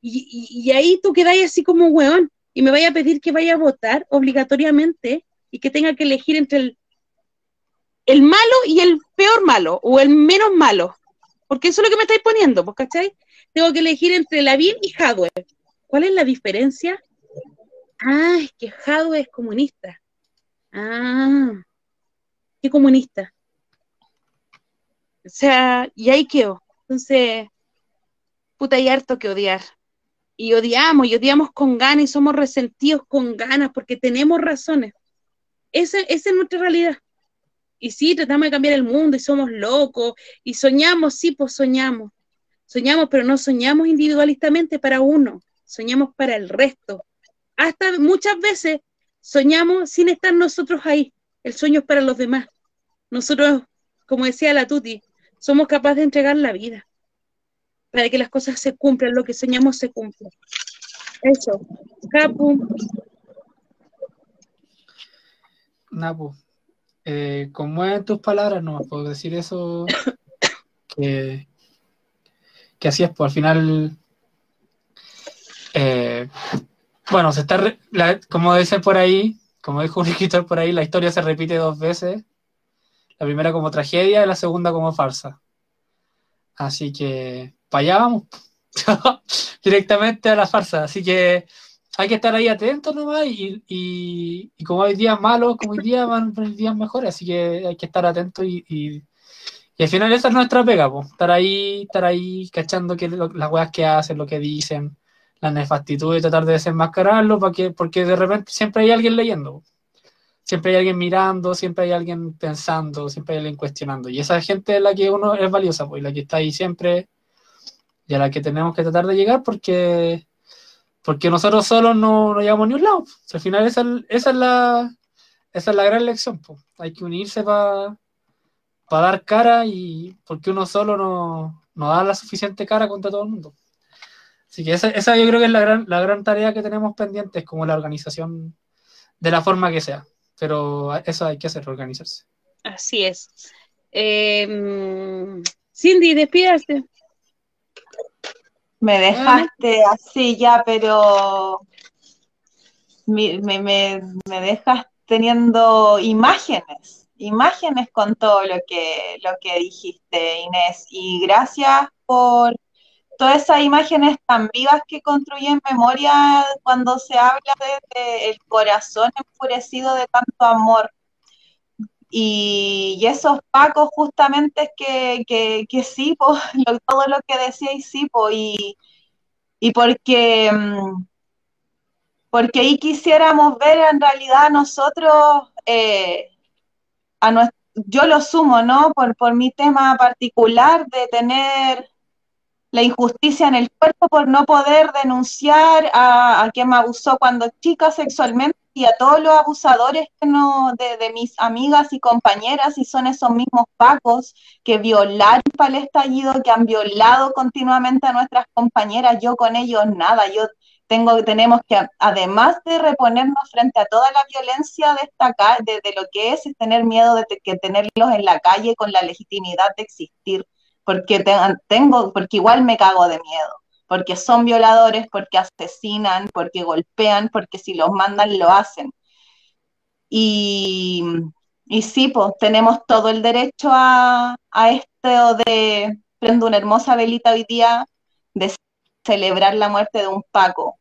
Speaker 3: Y, ahí tú quedáis así como weón y me vaya a pedir que vaya a votar obligatoriamente y que tenga que elegir entre el, malo y el peor malo o el menos malo. Porque eso es lo que me estáis poniendo, ¿pues cachai? Tengo que elegir entre Lavín y Hadwe. ¿Cuál es la diferencia? Ah, es que Jadwe es comunista. Ah, ¿qué comunista? O sea, y ahí quedó. Entonces, puta, hay harto que odiar. Y odiamos, y odiamos con ganas, y somos resentidos con ganas, porque tenemos razones. Esa, esa es nuestra realidad. Y sí, tratamos de cambiar el mundo, y somos locos, y soñamos, sí, pues soñamos. Soñamos, pero no soñamos individualistamente para uno, soñamos para el resto hasta muchas veces soñamos sin estar nosotros ahí. El sueño es para los demás. Nosotros, como decía la Tuti, somos capaces de entregar la vida para que las cosas se cumplan, lo que soñamos se cumpla. Eso. Capu.
Speaker 4: Napu, eh, como en tus palabras, no puedo decir eso. [coughs] que, que así es, pues al final eh, bueno, se está, como dice por ahí, como dijo un [laughs] escritor por ahí, la historia se repite dos veces. La primera como tragedia y la segunda como farsa. Así que, para allá vamos. [laughs] Directamente a la farsa. Así que hay que estar ahí atentos nomás y, y, como hay días malos, como hoy día van días mejores, así que hay que estar atentos y, y, al final esa es nuestra pega, estar ahí, estar ahí cachando que las weas que hacen, lo que dicen, la nefastitud y tratar de desenmascararlo porque, porque de repente siempre hay alguien leyendo, siempre hay alguien mirando, siempre hay alguien pensando, siempre hay alguien cuestionando. Y esa gente es la que uno es valiosa, pues, la que está ahí siempre y a la que tenemos que tratar de llegar porque, porque nosotros solos no, no llegamos ni un lado. al final esa, esa, es la, esa es la gran lección. Pues. Hay que unirse para dar cara y porque uno solo no, no da la suficiente cara contra todo el mundo. Así que esa, yo creo que es la gran, la gran tarea que tenemos pendiente, es como la organización de la forma que sea. Pero eso hay que hacer, organizarse.
Speaker 3: Así es. Em, Cindy, despídase.
Speaker 5: Me dejaste así ya, pero me, me, me, dejas teniendo imágenes, imágenes con todo lo que, lo que dijiste, Inés. Y gracias por todas esas imágenes tan vivas que construye en memoria cuando se habla de, el corazón enfurecido de tanto amor. Y, esos pacos justamente que, que, que sí, [laughs] todo lo que decíais sí, y, y porque, mm, porque ahí quisiéramos ver en realidad nosotros, eh, a yo lo sumo, ¿no? Por, por mi tema particular de tener la injusticia en el cuerpo por no poder denunciar a, quien me abusó cuando chica sexualmente y a todos los abusadores que no, de, mis amigas y compañeras, y son esos mismos pacos que violaron para el estallido, que han violado continuamente a nuestras compañeras, yo con ellos nada, yo tengo, tenemos que, además de reponernos frente a toda la violencia de esta de, de lo que es, es tener miedo de que tenerlos en la calle con la legitimidad de existir porque tengo, porque igual me cago de miedo, porque son violadores, porque asesinan, porque golpean, porque si los mandan lo hacen. Y, y sí, pues tenemos todo el derecho a, a esto de, prendo una hermosa velita hoy día, de celebrar la muerte de un Paco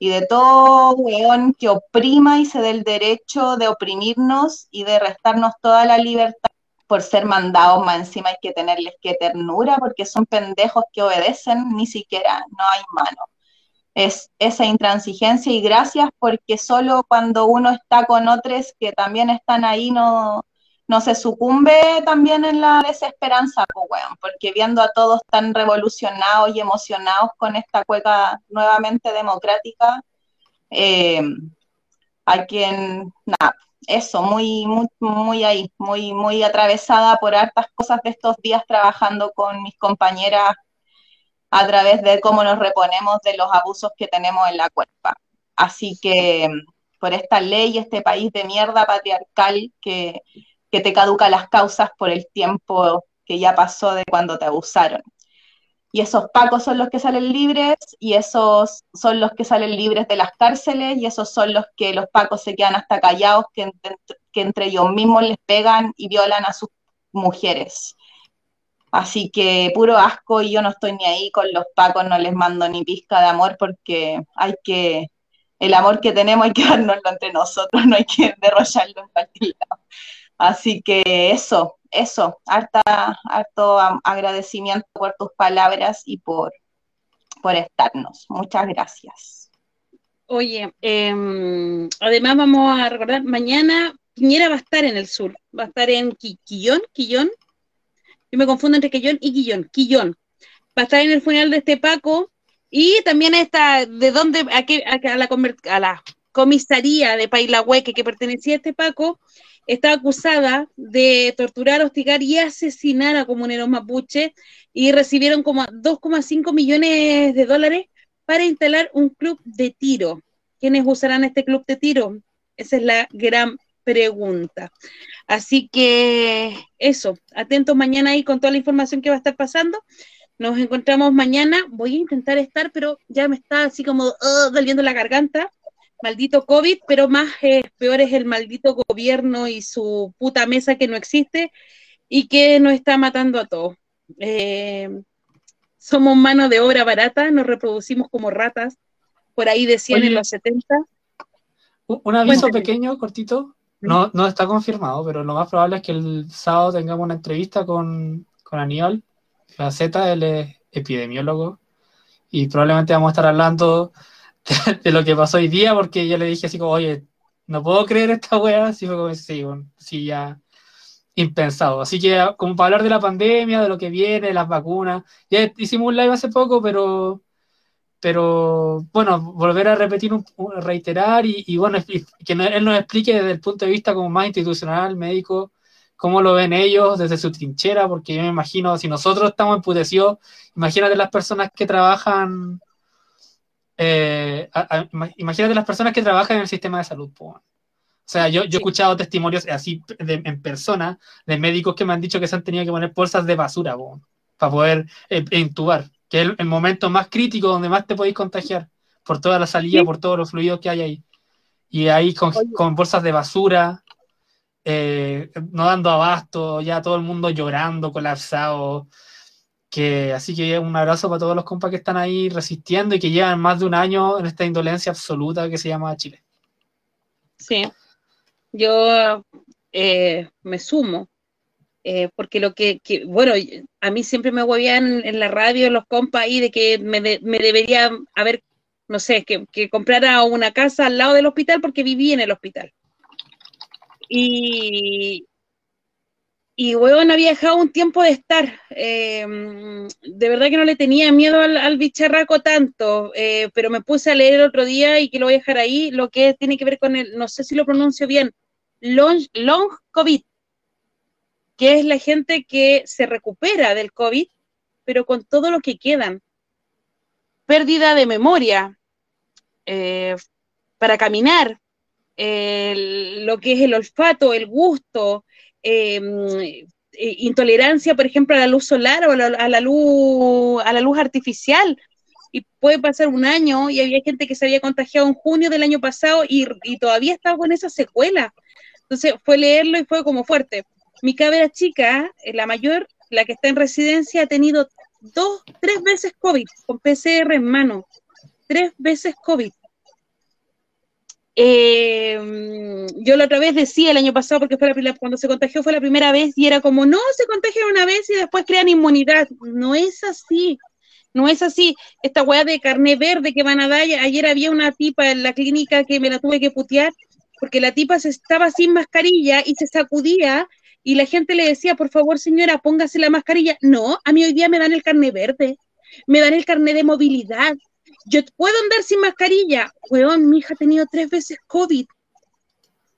Speaker 5: y de todo weón que oprima y se dé el derecho de oprimirnos y de restarnos toda la libertad por ser mandados más encima hay que tenerles que ternura porque son pendejos que obedecen, ni siquiera no hay mano. Es esa intransigencia y gracias porque solo cuando uno está con otros que también están ahí no, no se sucumbe también en la desesperanza, porque viendo a todos tan revolucionados y emocionados con esta cueca nuevamente democrática, eh, hay quien, eso, muy, muy, muy ahí, muy, muy atravesada por hartas cosas de estos días trabajando con mis compañeras a través de cómo nos reponemos de los abusos que tenemos en la cuerpa. Así que por esta ley, este país de mierda patriarcal que, que te caduca las causas por el tiempo que ya pasó de cuando te abusaron y esos pacos son los que salen libres y esos son los que salen libres de las cárceles y esos son los que los pacos se quedan hasta callados que, que entre ellos mismos les pegan y violan a sus mujeres. Así que puro asco y yo no estoy ni ahí con los pacos, no les mando ni pizca de amor porque hay que, el amor que tenemos hay que dárnoslo entre nosotros, [laughs] no hay que derrocharlo en cualquier lado. Así que eso, eso, harta, harto agradecimiento por tus palabras y por, por estarnos. Muchas gracias.
Speaker 3: Oye, em, además vamos a recordar, mañana Piñera va a estar en el sur, va a estar en Quillón, Quillón, yo me confundo entre Quillón y Quillón, Quillón, va a estar en el funeral de este Paco y también está, de dónde, a, a, la, a la comisaría de Pailahueque que pertenecía a este Paco, está acusada de torturar, hostigar y asesinar a comuneros mapuche y recibieron como 2,5 millones de dólares para instalar un club de tiro. ¿Quiénes usarán este club de tiro? Esa es la gran pregunta. Así que eso, atentos mañana ahí con toda la información que va a estar pasando. Nos encontramos mañana. Voy a intentar estar, pero ya me está así como uh, doliendo la garganta maldito COVID, pero más peor es el maldito gobierno y su puta mesa que no existe y que nos está matando a todos. Eh, somos mano de obra barata, nos reproducimos como ratas, por ahí decían en los 70.
Speaker 4: Un aviso pequeño, cortito, no, no está confirmado, pero lo más probable es que el sábado tengamos una entrevista con, con Aníbal Z, él es epidemiólogo, y probablemente vamos a estar hablando [laughs] de lo que pasó hoy día, porque yo le dije así como, oye, no puedo creer esta weá, así fue como, sí, bueno, sí, ya impensado. Así que como para hablar de la pandemia, de lo que viene, las vacunas, ya hicimos un live hace poco, pero, pero bueno, volver a repetir, un, reiterar y, bueno, que él nos explique desde el punto de vista como más institucional, médico, cómo lo ven ellos desde su trinchera, porque yo me imagino, si nosotros estamos emputecidos, imagínate las personas que trabajan eh, imagínate las personas que trabajan en el sistema de salud. O sea, yo, yo he escuchado testimonios así en persona de médicos que me han dicho que se han tenido que poner bolsas de basura para poder eh, intubar, que es el, momento más crítico donde más te podéis contagiar por toda la salida, por todos los fluidos que hay ahí. Y ahí con, con bolsas de basura. eh, no dando abasto, ya todo el mundo llorando, colapsado. Que, así que un abrazo para todos los compas que están ahí resistiendo y que llevan más de un año en esta indolencia absoluta que se llama Chile.
Speaker 3: Sí, yo eh, me sumo, eh, porque lo que, bueno, a mí siempre me huevían en la radio los compas ahí de que me, me debería haber, no sé, que, que comprara una casa al lado del hospital porque viví en el hospital. Y, y weón, había dejado un tiempo de estar. Eh, de verdad que no le tenía miedo al, bicharraco tanto, eh, pero me puse a leer el otro día y que lo voy a dejar ahí, lo que tiene que ver con el, no sé si lo pronuncio bien, long, long COVID, que es la gente que se recupera del COVID, pero con todo lo que quedan. Pérdida de memoria eh, para caminar, lo que es el olfato, el gusto, eh, intolerancia, por ejemplo, a la luz solar o a la, luz, a la luz artificial. Y puede pasar un año y había gente que se había contagiado en junio del año pasado y, todavía estaba con esa secuela. Entonces fue leerlo y fue como fuerte. Mi cabra chica, eh, la mayor, la que está en residencia, ha tenido dos, tres veces COVID con PCR en mano. Tres veces COVID. Eh, yo la otra vez decía el año pasado, porque fue la, cuando se contagió fue la primera vez, y era como, no, se contagian una vez y después crean inmunidad. No es así, no es así. Esta weá de carne verde que van a dar, ayer había una tipa en la clínica que me la tuve que putear, porque la tipa se estaba sin mascarilla y se sacudía, y la gente le decía, por favor señora, póngase la mascarilla. No, a mí hoy día me dan el carne verde, me dan el carne de movilidad, yo puedo andar sin mascarilla. Weón, mi hija ha tenido tres veces COVID.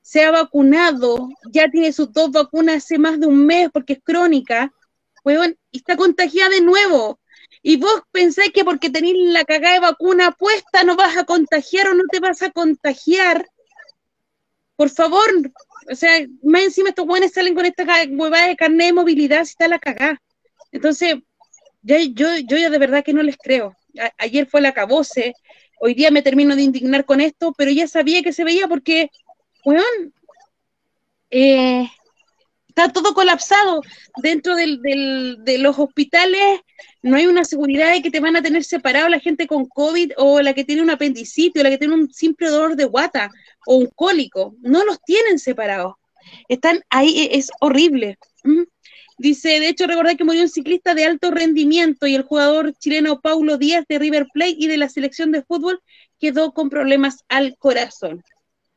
Speaker 3: Se ha vacunado, ya tiene sus dos vacunas hace más de un mes porque es crónica. Weón, y está contagiada de nuevo. Y vos pensáis que porque tenéis la cagada de vacuna puesta no vas a contagiar o no te vas a contagiar. Por favor, o sea, más encima estos buenos salen con esta huevada de carnet de movilidad si está la cagada. Entonces, yo, yo, yo ya de verdad que no les creo ayer fue la cabose, hoy día me termino de indignar con esto, pero ya sabía que se veía porque, weón, eh, está todo colapsado. Dentro de los hospitales no hay una seguridad de que te van a tener separado la gente con COVID o la que tiene un apendicitis o la que tiene un simple dolor de guata o un cólico. No los tienen separados. Están ahí, e, es horrible. Dice, de hecho, recordar que murió un ciclista de alto rendimiento y el jugador chileno Paulo Díaz de River Plate y de la selección de fútbol quedó con problemas al corazón.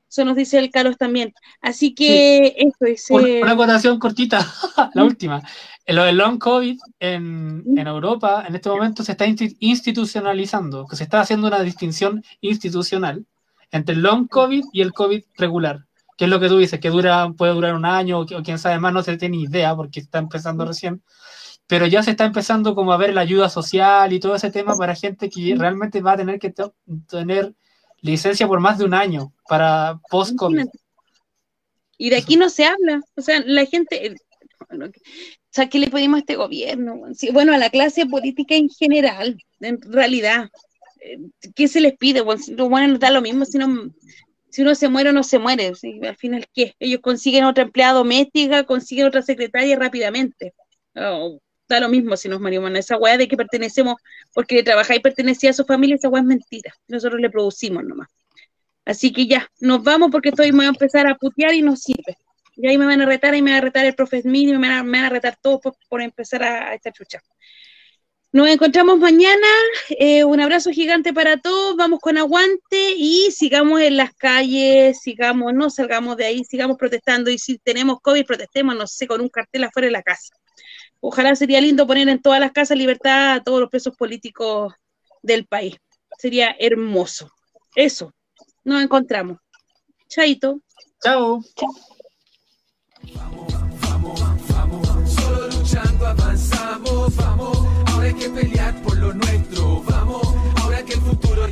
Speaker 3: Eso nos dice el Carlos también. Así que eso es.
Speaker 4: Una, acotación cortita, [laughs] la última. Lo del long COVID en, en, Europa en este momento se está institucionalizando, que se está haciendo una distinción institucional entre el long COVID y el COVID regular que es lo que tú dices, que dura, puede durar un año o, quién sabe más, no se tiene idea porque está empezando recién, pero ya se está empezando como a ver la ayuda social y todo ese tema para gente que realmente va a tener que tener licencia por más de un año para post-COVID.
Speaker 3: Y de aquí no se habla, o sea, la gente, o sea, ¿qué le pedimos a este gobierno? bueno, a la clase política en general, en realidad, eh, ¿qué se les pide? Bueno, bueno, no da lo mismo si no si uno se muere o no se muere, al final, ¿qué? Ellos consiguen otra empleada doméstica, consiguen otra secretaria rápidamente. Oh, da lo mismo si nos morimos. Esa weá de que pertenecemos porque trabajáis y pertenecía a su familia, esa weá es mentira. Nosotros le producimos nomás. Así que ya, nos vamos porque estoy, voy a empezar a putear y no sirve. Y ahí me van a retar y me van a retar el profe Smith y me van a, retar todos por, empezar a, a esta chucha. Nos encontramos mañana. Eh, un abrazo gigante para todos. Vamos con aguante y sigamos en las calles, sigamos, no salgamos de ahí, sigamos protestando. Y si tenemos COVID, protestemos, no sé, con un cartel afuera de la casa. Ojalá sería lindo poner en todas las casas libertad a todos los presos políticos del país. Sería hermoso. Eso. Nos encontramos. Chaito.
Speaker 4: Chao.
Speaker 2: Vamos, vamos, vamos. Solo luchando avanzamos, vamos que pelear por lo nuestro.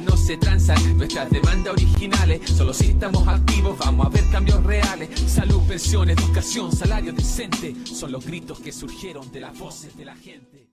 Speaker 2: no se transan nuestras demandas originales, solo si estamos activos vamos a ver cambios reales. Salud, pensión, educación, salario decente son los gritos que surgieron de las voces de la gente.